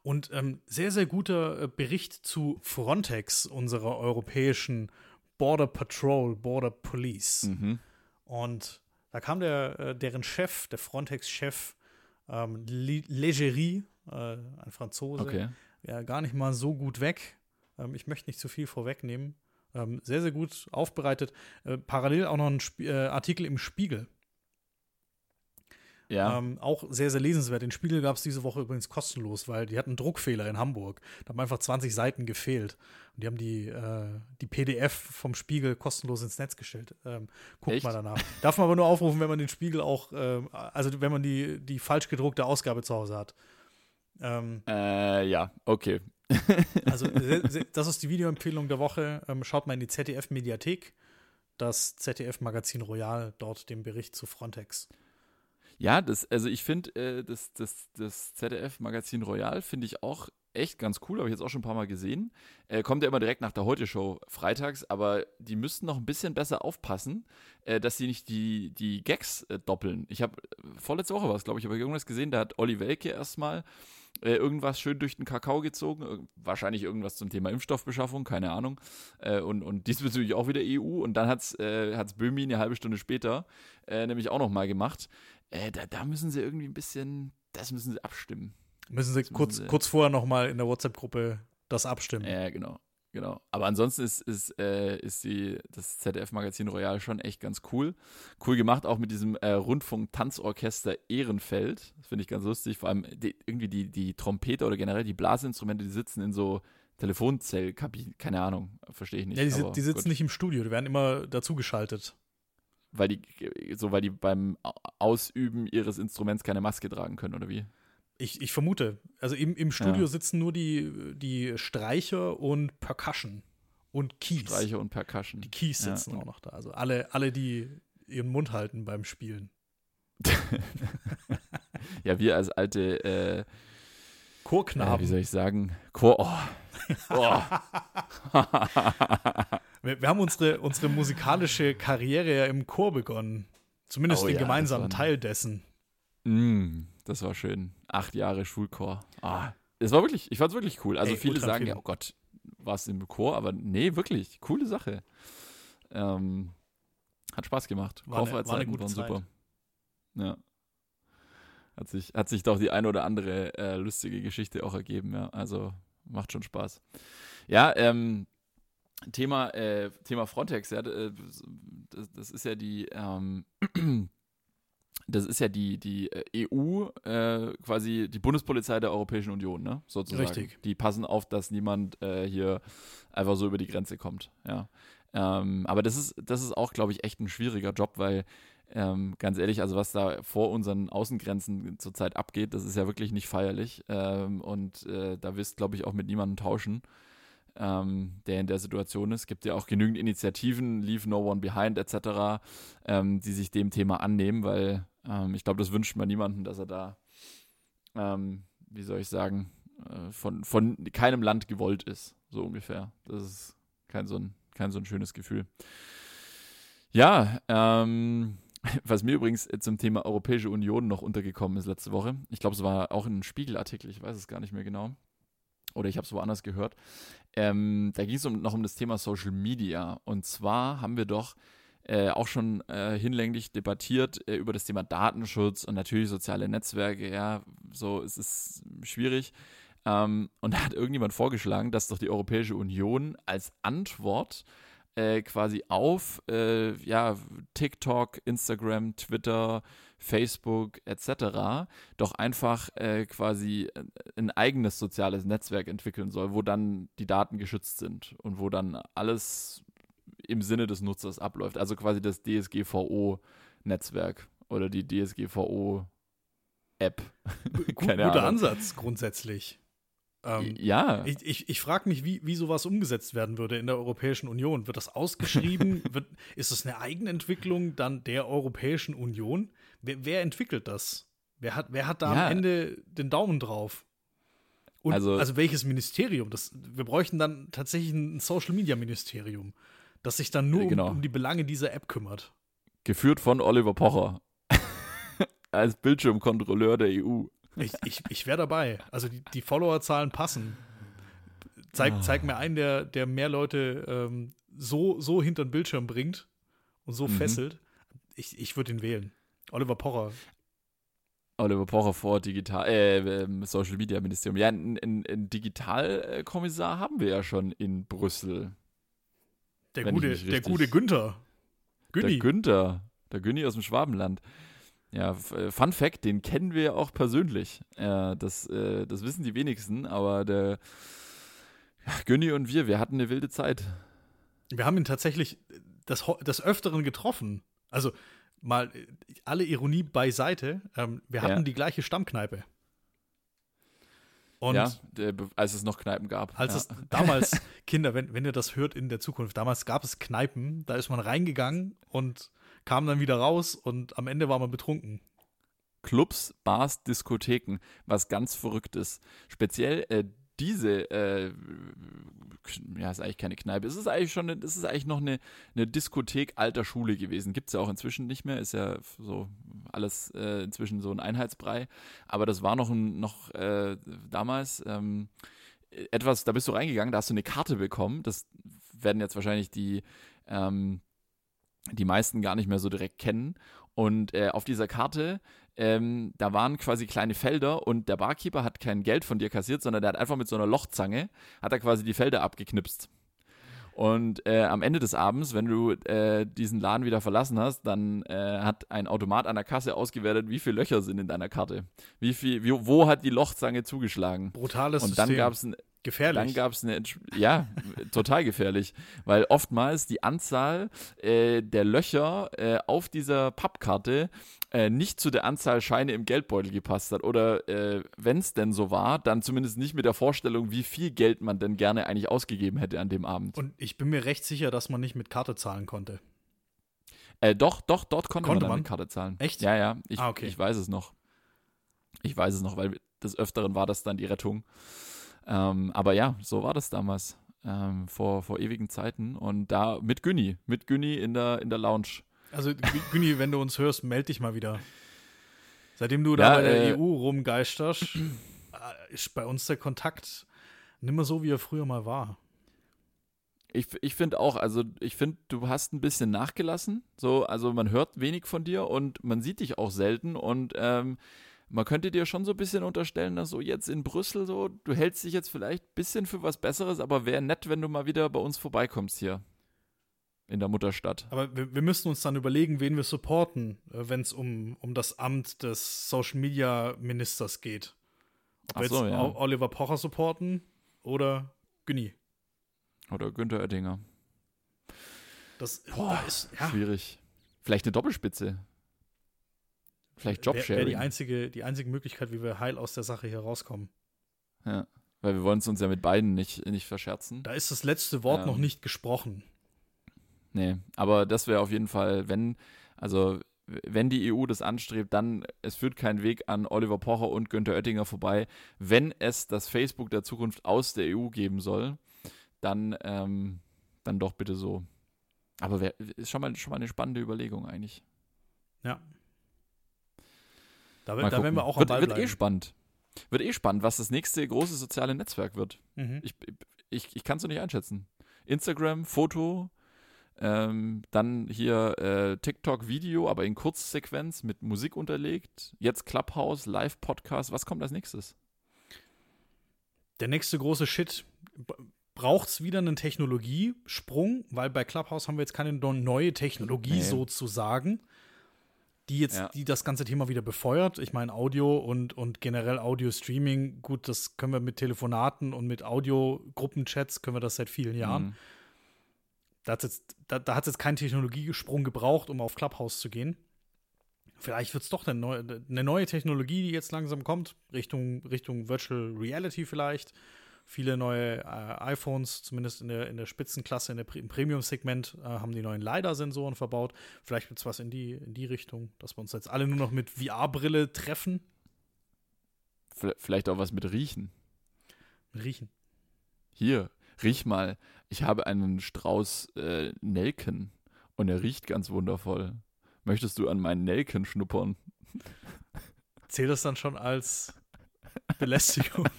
Und ähm, sehr, sehr guter äh, Bericht zu Frontex, unserer europäischen Border Patrol, Border Police. Mhm. Und da kam der, äh, deren Chef, der Frontex-Chef, ähm, Le- Legerie, äh, ein Franzose, Okay. ja, gar nicht mal so gut weg. Ähm, ich möchte nicht zu viel vorwegnehmen. Ähm, sehr, sehr gut aufbereitet. Äh, parallel auch noch ein Sp äh, Artikel im Spiegel. Ja. Ähm, auch sehr, sehr lesenswert. Den Spiegel gab es diese Woche übrigens kostenlos, weil die hatten einen Druckfehler in Hamburg. Da haben einfach 20 Seiten gefehlt. Und die haben die, äh, die PDF vom Spiegel kostenlos ins Netz gestellt. Ähm, guckt Echt? mal danach. Darf man aber nur aufrufen, wenn man den Spiegel auch, ähm, also wenn man die, die falsch gedruckte Ausgabe zu Hause hat. Ähm, äh, ja, okay. also das ist die Videoempfehlung der Woche. Ähm, schaut mal in die ZDF-Mediathek. Das ZDF-Magazin Royal, dort den Bericht zu Frontex. Ja, das, also ich finde, äh, das, das, das ZDF-Magazin Royal finde ich auch echt ganz cool, habe ich jetzt auch schon ein paar Mal gesehen. Äh, kommt ja immer direkt nach der Heute-Show freitags, aber die müssten noch ein bisschen besser aufpassen, äh, dass sie nicht die, die Gags äh, doppeln. Ich habe, vorletzte Woche war es, glaube ich, aber irgendwas gesehen, da hat Olli Welke erstmal äh, irgendwas schön durch den Kakao gezogen, wahrscheinlich irgendwas zum Thema Impfstoffbeschaffung, keine Ahnung. Äh, und, und diesbezüglich auch wieder EU. Und dann hat es äh, Böhmi eine halbe Stunde später äh, nämlich auch noch mal gemacht. Äh, da, da müssen sie irgendwie ein bisschen, das müssen sie abstimmen. Müssen Sie Das kurz, müssen Sie- kurz vorher noch mal in der WhatsApp-Gruppe das abstimmen. Ja, genau. Genau. Aber ansonsten ist, ist, äh, ist die, das ZDF-Magazin Royal schon echt ganz cool. Cool gemacht, auch mit diesem äh, Rundfunk-Tanzorchester Ehrenfeld. Das finde ich ganz lustig. Vor allem die, irgendwie die, die Trompeter oder generell die Blasinstrumente, die sitzen in so Telefonzellkabinen. Keine Ahnung, verstehe ich nicht. Ja, die, die sitzen gut. nicht im Studio, die werden immer dazugeschaltet. Weil die, so weil die beim Ausüben ihres Instruments keine Maske tragen können, oder wie? Ich, ich vermute. Also im, im Studio ja. sitzen nur die, die Streicher und Percussion und Keys. Streicher und Percussion. Die Keys sitzen ja. auch noch da. Also alle, alle, die ihren Mund halten beim Spielen. ja, wir als alte äh, Chorknaben. Äh, wie soll ich sagen? Chor. Oh. oh. wir, wir, haben unsere, unsere musikalische Karriere ja im Chor begonnen. Zumindest oh, den ja, gemeinsamen Teil dessen. Mm, das war schön. Acht Jahre Schulchor. Ah, es war wirklich, ich fand es wirklich cool. Also Ey, viele sagen ja, oh Gott, war es im Chor, aber nee, wirklich, coole Sache. Ähm, hat Spaß gemacht. War eine, war eine gute waren super. Ja. Hat sich, hat sich doch die eine oder andere äh, lustige Geschichte auch ergeben, ja. Also macht schon Spaß. Ja, ähm, Thema, äh, Thema Frontex, ja, äh, das, das ist ja die, ähm, das ist ja die, die äh, EU, äh, quasi die Bundespolizei der Europäischen Union, ne? Sozusagen. Richtig. Die passen auf, dass niemand äh, hier einfach so über die Grenze kommt, ja. Ähm, aber das ist, das ist auch, glaube ich, echt ein schwieriger Job, weil ähm, ganz ehrlich, also was da vor unseren Außengrenzen zurzeit abgeht, das ist ja wirklich nicht feierlich. Ähm, und äh, da wirst, glaube ich, auch mit niemandem tauschen, ähm, der in der Situation ist. Es gibt ja auch genügend Initiativen, Leave No One Behind etc., ähm, die sich dem Thema annehmen, weil ähm, ich glaube, das wünscht man niemandem, dass er da, ähm, wie soll ich sagen, äh, von, von keinem Land gewollt ist, so ungefähr. Das ist kein so ein, kein so ein schönes Gefühl. Ja, ähm, was mir übrigens zum Thema Europäische Union noch untergekommen ist letzte Woche, ich glaube, es war auch ein Spiegelartikel, ich weiß es gar nicht mehr genau. Oder ich habe es woanders gehört. Ähm, da ging es um, noch um das Thema Social Media. Und zwar haben wir doch äh, auch schon äh, hinlänglich debattiert äh, über das Thema Datenschutz und natürlich soziale Netzwerke. Ja, so es ist schwierig. Ähm, und da hat irgendjemand vorgeschlagen, dass doch die Europäische Union als Antwort äh, quasi auf äh, ja, TikTok, Instagram, Twitter, Facebook etc. doch einfach äh, quasi äh, ein eigenes soziales Netzwerk entwickeln soll, wo dann die Daten geschützt sind und wo dann alles im Sinne des Nutzers abläuft. Also quasi das DSGVO-Netzwerk oder die DSGVO-App. Guter Ahnung. Ansatz grundsätzlich. Ähm, ja. Ich, ich, ich frage mich, wie, wie sowas umgesetzt werden würde in der Europäischen Union. Wird das ausgeschrieben? Wird, ist es eine Eigenentwicklung dann der Europäischen Union? Wer, wer entwickelt das? Wer hat, wer hat da ja. am Ende den Daumen drauf? Und, also, also welches Ministerium? Das, wir bräuchten dann tatsächlich ein Social Media Ministerium, das sich dann nur genau. um, um die Belange dieser App kümmert. Geführt von Oliver Pocher als Bildschirmkontrolleur der EU. Ich, ich, ich wäre dabei. Also die, die Followerzahlen passen. Zeig, ah. zeig mir einen, der, der mehr Leute ähm, so, so hinter den Bildschirm bringt und so mhm. fesselt. Ich, ich würde ihn wählen. Oliver Pocher. Oliver Pocher vor Digital, äh, ähm, Social Media Ministerium. Ja, einen, einen Digitalkommissar haben wir ja schon in Brüssel. Der gute, der gute Günther. Günni. Der Günther. Der Günni aus dem Schwabenland. Ja, äh, Fun Fact, den kennen wir ja auch persönlich. Äh, das, äh, das wissen die wenigsten, aber der ja, Günni und wir, wir hatten eine wilde Zeit. Wir haben ihn tatsächlich des, des Öfteren getroffen. Also mal äh, alle Ironie beiseite, ähm, wir hatten ja. die gleiche Stammkneipe. Und ja, als es noch Kneipen gab. Als ja. es damals, Kinder, wenn, wenn ihr das hört in der Zukunft, damals gab es Kneipen, da ist man reingegangen und kam dann wieder raus und am Ende war man betrunken. Clubs, Bars, Diskotheken, was ganz Verrücktes. Speziell äh, diese, äh, ja, ist eigentlich keine Kneipe. Es ist eigentlich schon, es ist eigentlich noch eine, eine Diskothek alter Schule gewesen. Gibt es ja auch inzwischen nicht mehr. Ist ja so alles äh, inzwischen so ein Einheitsbrei. Aber das war noch, noch äh, damals ähm, etwas, da bist du reingegangen, da hast du eine Karte bekommen. Das werden jetzt wahrscheinlich die, ähm, die meisten gar nicht mehr so direkt kennen. Und äh, auf dieser Karte, ähm, da waren quasi kleine Felder und der Barkeeper hat kein Geld von dir kassiert, sondern der hat einfach mit so einer Lochzange, hat er quasi die Felder abgeknipst. Und äh, am Ende des Abends, wenn du äh, diesen Laden wieder verlassen hast, dann äh, hat ein Automat an der Kasse ausgewertet, wie viele Löcher sind in deiner Karte. Wie viel, wie, wo hat die Lochzange zugeschlagen? Brutales Und dann gab es ein Gefährlich. Dann gab es eine, Entsch- ja, total gefährlich, weil oftmals die Anzahl äh, der Löcher äh, auf dieser Pappkarte äh, nicht zu der Anzahl Scheine im Geldbeutel gepasst hat. Oder äh, wenn es denn so war, dann zumindest nicht mit der Vorstellung, wie viel Geld man denn gerne eigentlich ausgegeben hätte an dem Abend. Und ich bin mir recht sicher, dass man nicht mit Karte zahlen konnte. Äh, doch, doch, dort konnte, Konnte man man? mit Karte zahlen. Echt? Ja, ja, ich, Ah, okay. ich weiß es noch. Ich weiß es noch, weil des Öfteren war das dann die Rettung. Ähm, aber ja, so war das damals. Ähm, vor, vor ewigen Zeiten. Und da mit Günni, mit Günni in der, in der Lounge. Also, Gü- Günni, wenn du uns hörst, meld dich mal wieder. Seitdem du Ja, da bei der äh, EU rumgeisterst, äh, ist bei uns der Kontakt nimmer so, wie er früher mal war. Ich, ich finde auch, also ich finde, du hast ein bisschen nachgelassen. So, also man hört wenig von dir und man sieht dich auch selten. Und ähm, man könnte dir schon so ein bisschen unterstellen, dass so jetzt in Brüssel so, du hältst dich jetzt vielleicht ein bisschen für was Besseres, aber wäre nett, wenn du mal wieder bei uns vorbeikommst hier. In der Mutterstadt. Aber wir, wir müssen uns dann überlegen, wen wir supporten, wenn es um, um das Amt des Social Media Ministers geht. Ob Ach wir so, jetzt ja. Oliver Pocher supporten oder Günni. Oder Günther Oettinger. Das Boah, da ist, ja, Schwierig. Vielleicht eine Doppelspitze. Vielleicht wäre wär Jobsharing. die einzige, die einzige Möglichkeit, wie wir heil aus der Sache hier rauskommen. ja. Weil wir wollen es uns ja mit beiden nicht, nicht verscherzen. Da ist das letzte Wort Ähm. noch nicht gesprochen. Nee, aber das wäre auf jeden Fall, wenn, also wenn die EU das anstrebt, dann es führt kein Weg an Oliver Pocher und Günther Oettinger vorbei. Wenn es das Facebook der Zukunft aus der EU geben soll, dann, ähm, dann doch bitte so. Aber wär, ist schon mal, schon mal eine spannende Überlegung eigentlich. Ja. Da, da werden wir auch am wird, Ball wird bleiben. eh spannend. Wird eh spannend, was das nächste große soziale Netzwerk wird. Mhm. Ich, ich, ich kann es noch nicht einschätzen. Instagram, Foto, ähm, dann hier äh, TikTok, Video, aber in Kurzsequenz mit Musik unterlegt. Jetzt Clubhouse, Live-Podcast. Was kommt als nächstes? Der nächste große Shit. Braucht es wieder einen Technologiesprung? Weil bei Clubhouse haben wir jetzt keine neue Technologie Nee. sozusagen, die jetzt, Ja. die das ganze Thema wieder befeuert. Ich meine, Audio und, und generell Audio-Streaming, gut, das können wir mit Telefonaten und mit Audio-Gruppenchats, können wir das seit vielen Jahren. Mhm. Da hat es jetzt, da, da hat's jetzt keinen Technologiesprung gebraucht, um auf Clubhouse zu gehen. Vielleicht wird es doch eine neue, eine neue Technologie, die jetzt langsam kommt, Richtung, Richtung Virtual Reality vielleicht. Viele neue äh, iPhones, zumindest in der, in der Spitzenklasse, in der, im Premium-Segment, äh, haben die neuen LiDAR-Sensoren verbaut. Vielleicht wird es was in die, in die Richtung, dass wir uns jetzt alle nur noch mit VR-Brille treffen. Vielleicht auch was mit Riechen. Riechen. Hier, riech mal. Ich habe einen Strauß äh, Nelken und er riecht ganz wundervoll. Möchtest du an meinen Nelken schnuppern? Zählt das dann schon als Belästigung?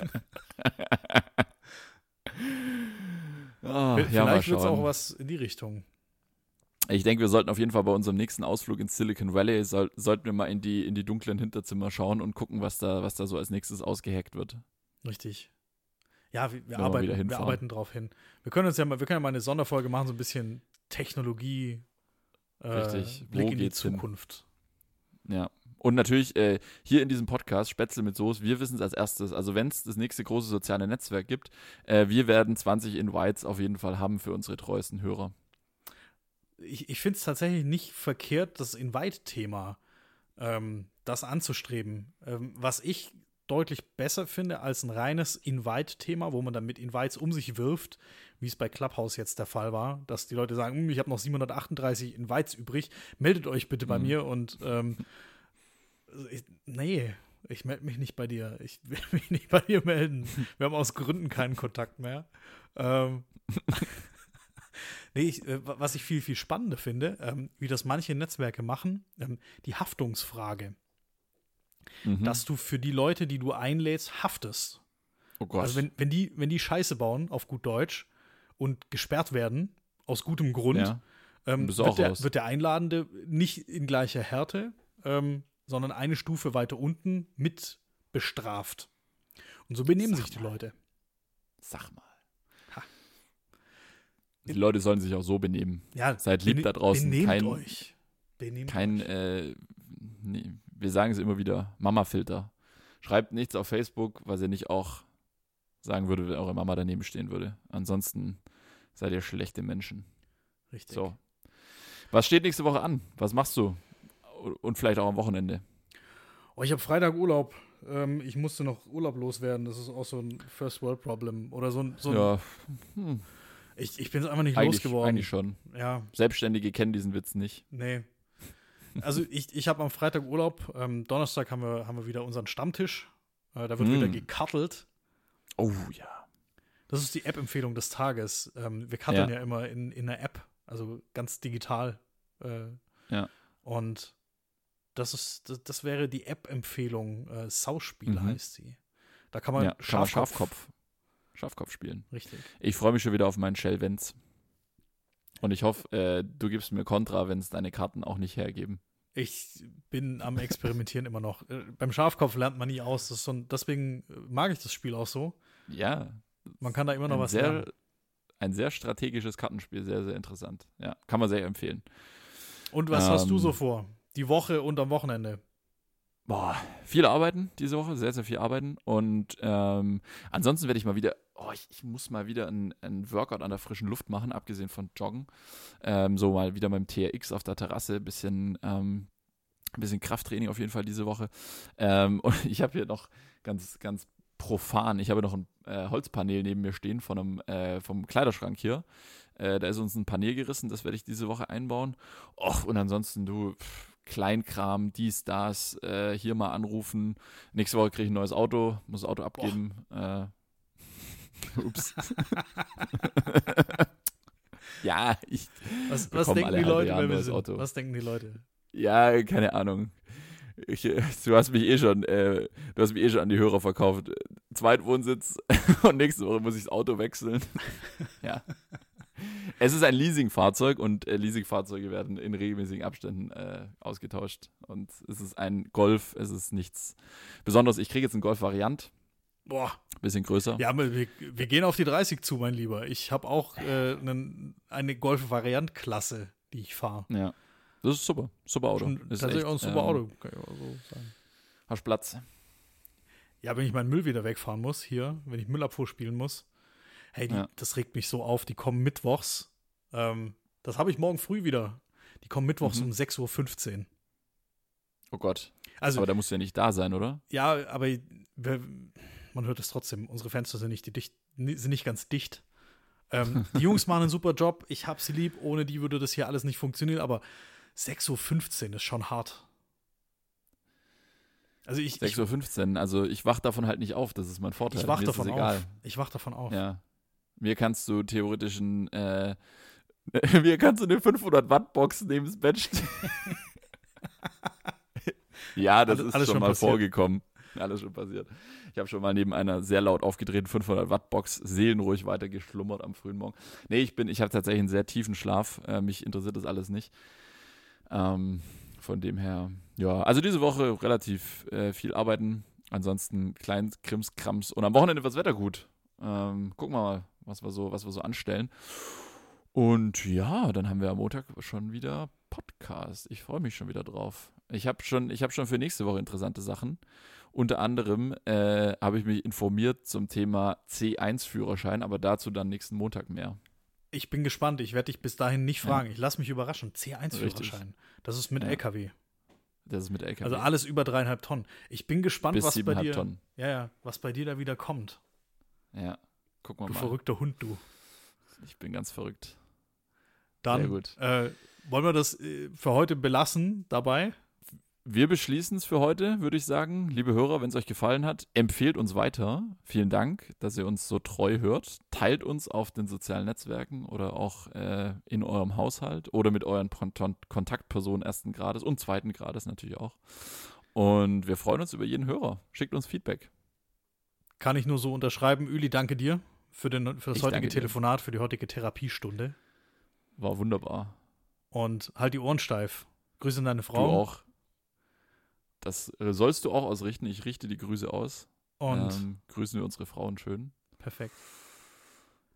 Ja, mal Vielleicht wird es auch was in die Richtung. Ich denke, wir sollten auf jeden Fall bei unserem nächsten Ausflug ins Silicon Valley, soll, sollten wir mal in die, in die dunklen Hinterzimmer schauen und gucken, was da, was da so als nächstes ausgeheckt wird. Richtig. Ja, wir, wir, arbeiten, wir arbeiten drauf hin. Wir können uns ja mal, wir können ja mal eine Sonderfolge machen, so ein bisschen Technologie, äh, Richtig. Wo Blick in die geht's hin? Zukunft. Ja. Und natürlich äh, hier in diesem Podcast Spätzle mit Soße, wir wissen es als erstes. Also wenn es das nächste große soziale Netzwerk gibt, äh, wir werden 20 Invites auf jeden Fall haben für unsere treuesten Hörer. Ich, ich finde es tatsächlich nicht verkehrt, das Invite-Thema, ähm, das anzustreben. Ähm, was ich deutlich besser finde als ein reines Invite-Thema, wo man dann mit Invites um sich wirft, wie es bei Clubhouse jetzt der Fall war, dass die Leute sagen, "Hm, ich habe noch 738 Invites übrig, meldet euch bitte bei Mhm. mir und ähm, ich, nee, ich melde mich nicht bei dir. Ich will mich nicht bei dir melden. Wir haben aus Gründen keinen Kontakt mehr. Ähm, nee, ich, äh, wa- was ich viel, viel spannender finde, ähm, wie das manche Netzwerke machen, ähm, die Haftungsfrage. Mhm. Dass du für die Leute, die du einlädst, haftest. oh Gott. Also wenn, wenn, die, wenn die Scheiße bauen, auf gut Deutsch, und gesperrt werden, aus gutem Grund, ja. ähm, wird, der, wird der Einladende nicht in gleicher Härte, ähm, sondern eine Stufe weiter unten mit bestraft. Und so benehmen Sag sich die mal. Leute. Sag mal. Ha. Die Leute sollen sich auch so benehmen. Ja, Seid lieb da draußen. Benehmt Kein- euch. Benehmt Kein, euch. äh, nee, wir sagen es immer wieder, Mama-Filter. Schreibt nichts auf Facebook, was ihr nicht auch sagen würde, wenn eure Mama daneben stehen würde. Ansonsten seid ihr schlechte Menschen. Richtig. So. Was steht nächste Woche an? Was machst du? Und vielleicht auch am Wochenende. Oh, ich habe Freitag Urlaub. Ähm, ich musste noch Urlaub loswerden. Das ist auch so ein First World Problem. Oder so ein. So ein ja, hm, ich, ich bin es einfach nicht eigentlich, losgeworden. eigentlich schon. Ja, Selbstständige kennen diesen Witz nicht. nee. Also ich, ich habe am Freitag Urlaub. Ähm, Donnerstag haben wir, haben wir wieder unseren Stammtisch. Äh, da wird Mm. wieder gekartelt. Oh ja. Das ist die App-Empfehlung des Tages. Ähm, wir karteln Ja. ja. immer in, in einer App, also ganz digital. Äh, Ja. Und das ist, das, das wäre die App-Empfehlung. Äh, Sauspiel Mhm. heißt sie. Da kann man ja, kann man Schafkopf. Schafkopf. Schafkopf spielen. Richtig. Ich freue mich schon wieder auf meinen Shell Vents. Und ich hoffe, äh, du gibst mir Kontra, wenn es deine Karten auch nicht hergeben. Ich bin am Experimentieren immer noch. Äh, beim Schafkopf lernt man nie aus. So ein, deswegen äh, mag ich das Spiel auch so. Ja, Man kann da immer noch was sehr, lernen. ein sehr strategisches Kartenspiel, sehr, sehr interessant. Ja, kann man sehr empfehlen. Und was hast du ähm, so vor? Die Woche und am Wochenende. Boah, viel arbeiten diese Woche, sehr, sehr viel arbeiten. Und ähm, ansonsten werde ich mal wieder, oh, ich, ich muss mal wieder ein, ein Workout an der frischen Luft machen, abgesehen von Joggen. Ähm, so mal wieder beim TRX auf der Terrasse, bisschen, ähm, bisschen Krafttraining auf jeden Fall diese Woche. Ähm, und ich habe hier noch ganz, ganz profan, ich habe noch ein äh, Holzpanel neben mir stehen von einem, äh, vom Kleiderschrank hier. Äh, da ist uns ein Panel gerissen, das werde ich diese Woche einbauen. Och, und ansonsten, du, pff, Kleinkram, dies, das, äh, hier mal anrufen. Nächste Woche kriege ich ein neues Auto, muss das Auto abgeben. Äh, ups. ja, ich, Was, was denken die Leute, wenn wir sind? Auto. Was denken die Leute? ja, keine Ahnung. Ich, äh, du hast mich eh schon, äh, du hast mich eh schon an die Hörer verkauft. Zweitwohnsitz und nächste Woche muss ich das Auto wechseln. ja. Es ist ein Leasingfahrzeug und äh, Leasingfahrzeuge werden in regelmäßigen Abständen äh, ausgetauscht. Und es ist ein Golf, es ist nichts Besonderes. Ich kriege jetzt eine Golf-Variant, Boah. bisschen größer. Ja, wir, wir gehen auf die 30 zu, mein Lieber. Ich habe auch äh, nen, eine Golf-Variant-Klasse, die ich fahre. Ja. Das ist super. Super Auto. Schon Ist Tatsächlich echt, auch ein super ähm, Auto, kann ich auch so sagen. Hast Platz. Ja, wenn ich meinen Müll wieder wegfahren muss, hier, wenn ich Müllabfuhr spielen muss, hey, die, Ja. das regt mich so auf. Die kommen mittwochs. Ähm, das habe ich morgen früh wieder. Die kommen mittwochs Mhm. um 6.15 Uhr. Oh Gott. Also, Aber da musst du ja nicht da sein, oder? ja, aber wir, man hört es trotzdem. Unsere Fenster sind nicht, die dicht, sind nicht ganz dicht. Ähm, die Jungs machen einen super Job. Ich habe sie lieb. Ohne die würde das hier alles nicht funktionieren. Aber 6.15 Uhr ist schon hart. Also ich, ich, 6.15 Uhr. Also ich wach davon halt nicht auf. Das ist mein Vorteil. ich wach Mir davon auf. Ich wach davon auf. Ja. Mir kannst du theoretisch ein, äh, mir kannst du eine 500 Watt Box neben das Bett stellen. ja, das Alles- ist alles schon schon mal passiert. vorgekommen. Alles schon passiert. Ich habe schon mal neben einer sehr laut aufgedrehten 500 Watt Box seelenruhig weiter geschlummert am frühen Morgen. Nee, ich bin, ich habe tatsächlich einen sehr tiefen Schlaf. Äh, mich interessiert das alles nicht. Ähm, von dem her, ja, also diese Woche relativ äh, viel arbeiten. Ansonsten klein Krimskrams. Und am Wochenende wird das Wetter gut. Ähm, gucken wir mal, was wir, so, was wir so anstellen. Und ja, dann haben wir am Montag schon wieder Podcast. Ich freue mich schon wieder drauf. Ich habe schon, ich hab schon für nächste Woche interessante Sachen. Unter anderem äh, habe ich mich informiert zum Thema C1-Führerschein, aber dazu dann nächsten Montag mehr. Ich bin gespannt. Ich werde dich bis dahin nicht Ja. fragen. Ich lasse mich überraschen. C1-Führerschein. Das ist mit Ja. LKW. Das ist mit LKW. Also alles über dreieinhalb Tonnen. Ich bin gespannt, bis was bei dir, Tonnen. ja, ja, was bei dir da wieder kommt. Ja, gucken wir Du mal. verrückter Hund, du. Ich bin ganz verrückt. Dann. Äh, wollen wir das äh, für heute belassen dabei? Wir beschließen es für heute, würde ich sagen. Liebe Hörer, wenn es euch gefallen hat, empfehlt uns weiter. Vielen Dank, dass ihr uns so treu hört. Teilt uns auf den sozialen Netzwerken oder auch äh, in eurem Haushalt oder mit euren Kon- Kontaktpersonen ersten Grades und zweiten Grades natürlich auch. Und wir freuen uns über jeden Hörer. Schickt uns Feedback. Kann ich nur so unterschreiben. Üli, danke dir für, den, für das Ich heutige danke dir. Telefonat, für die heutige Therapiestunde. War wunderbar. Und halt die Ohren steif. Grüße an deine Du Frau. auch. Das äh, sollst du auch ausrichten. Ich richte die Grüße aus. Und ähm, grüßen wir unsere Frauen schön. perfekt.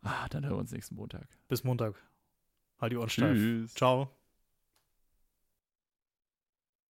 Ah, dann hören wir uns nächsten Montag. Bis Montag. Halt die Ohren steif. Tschüss. Ciao.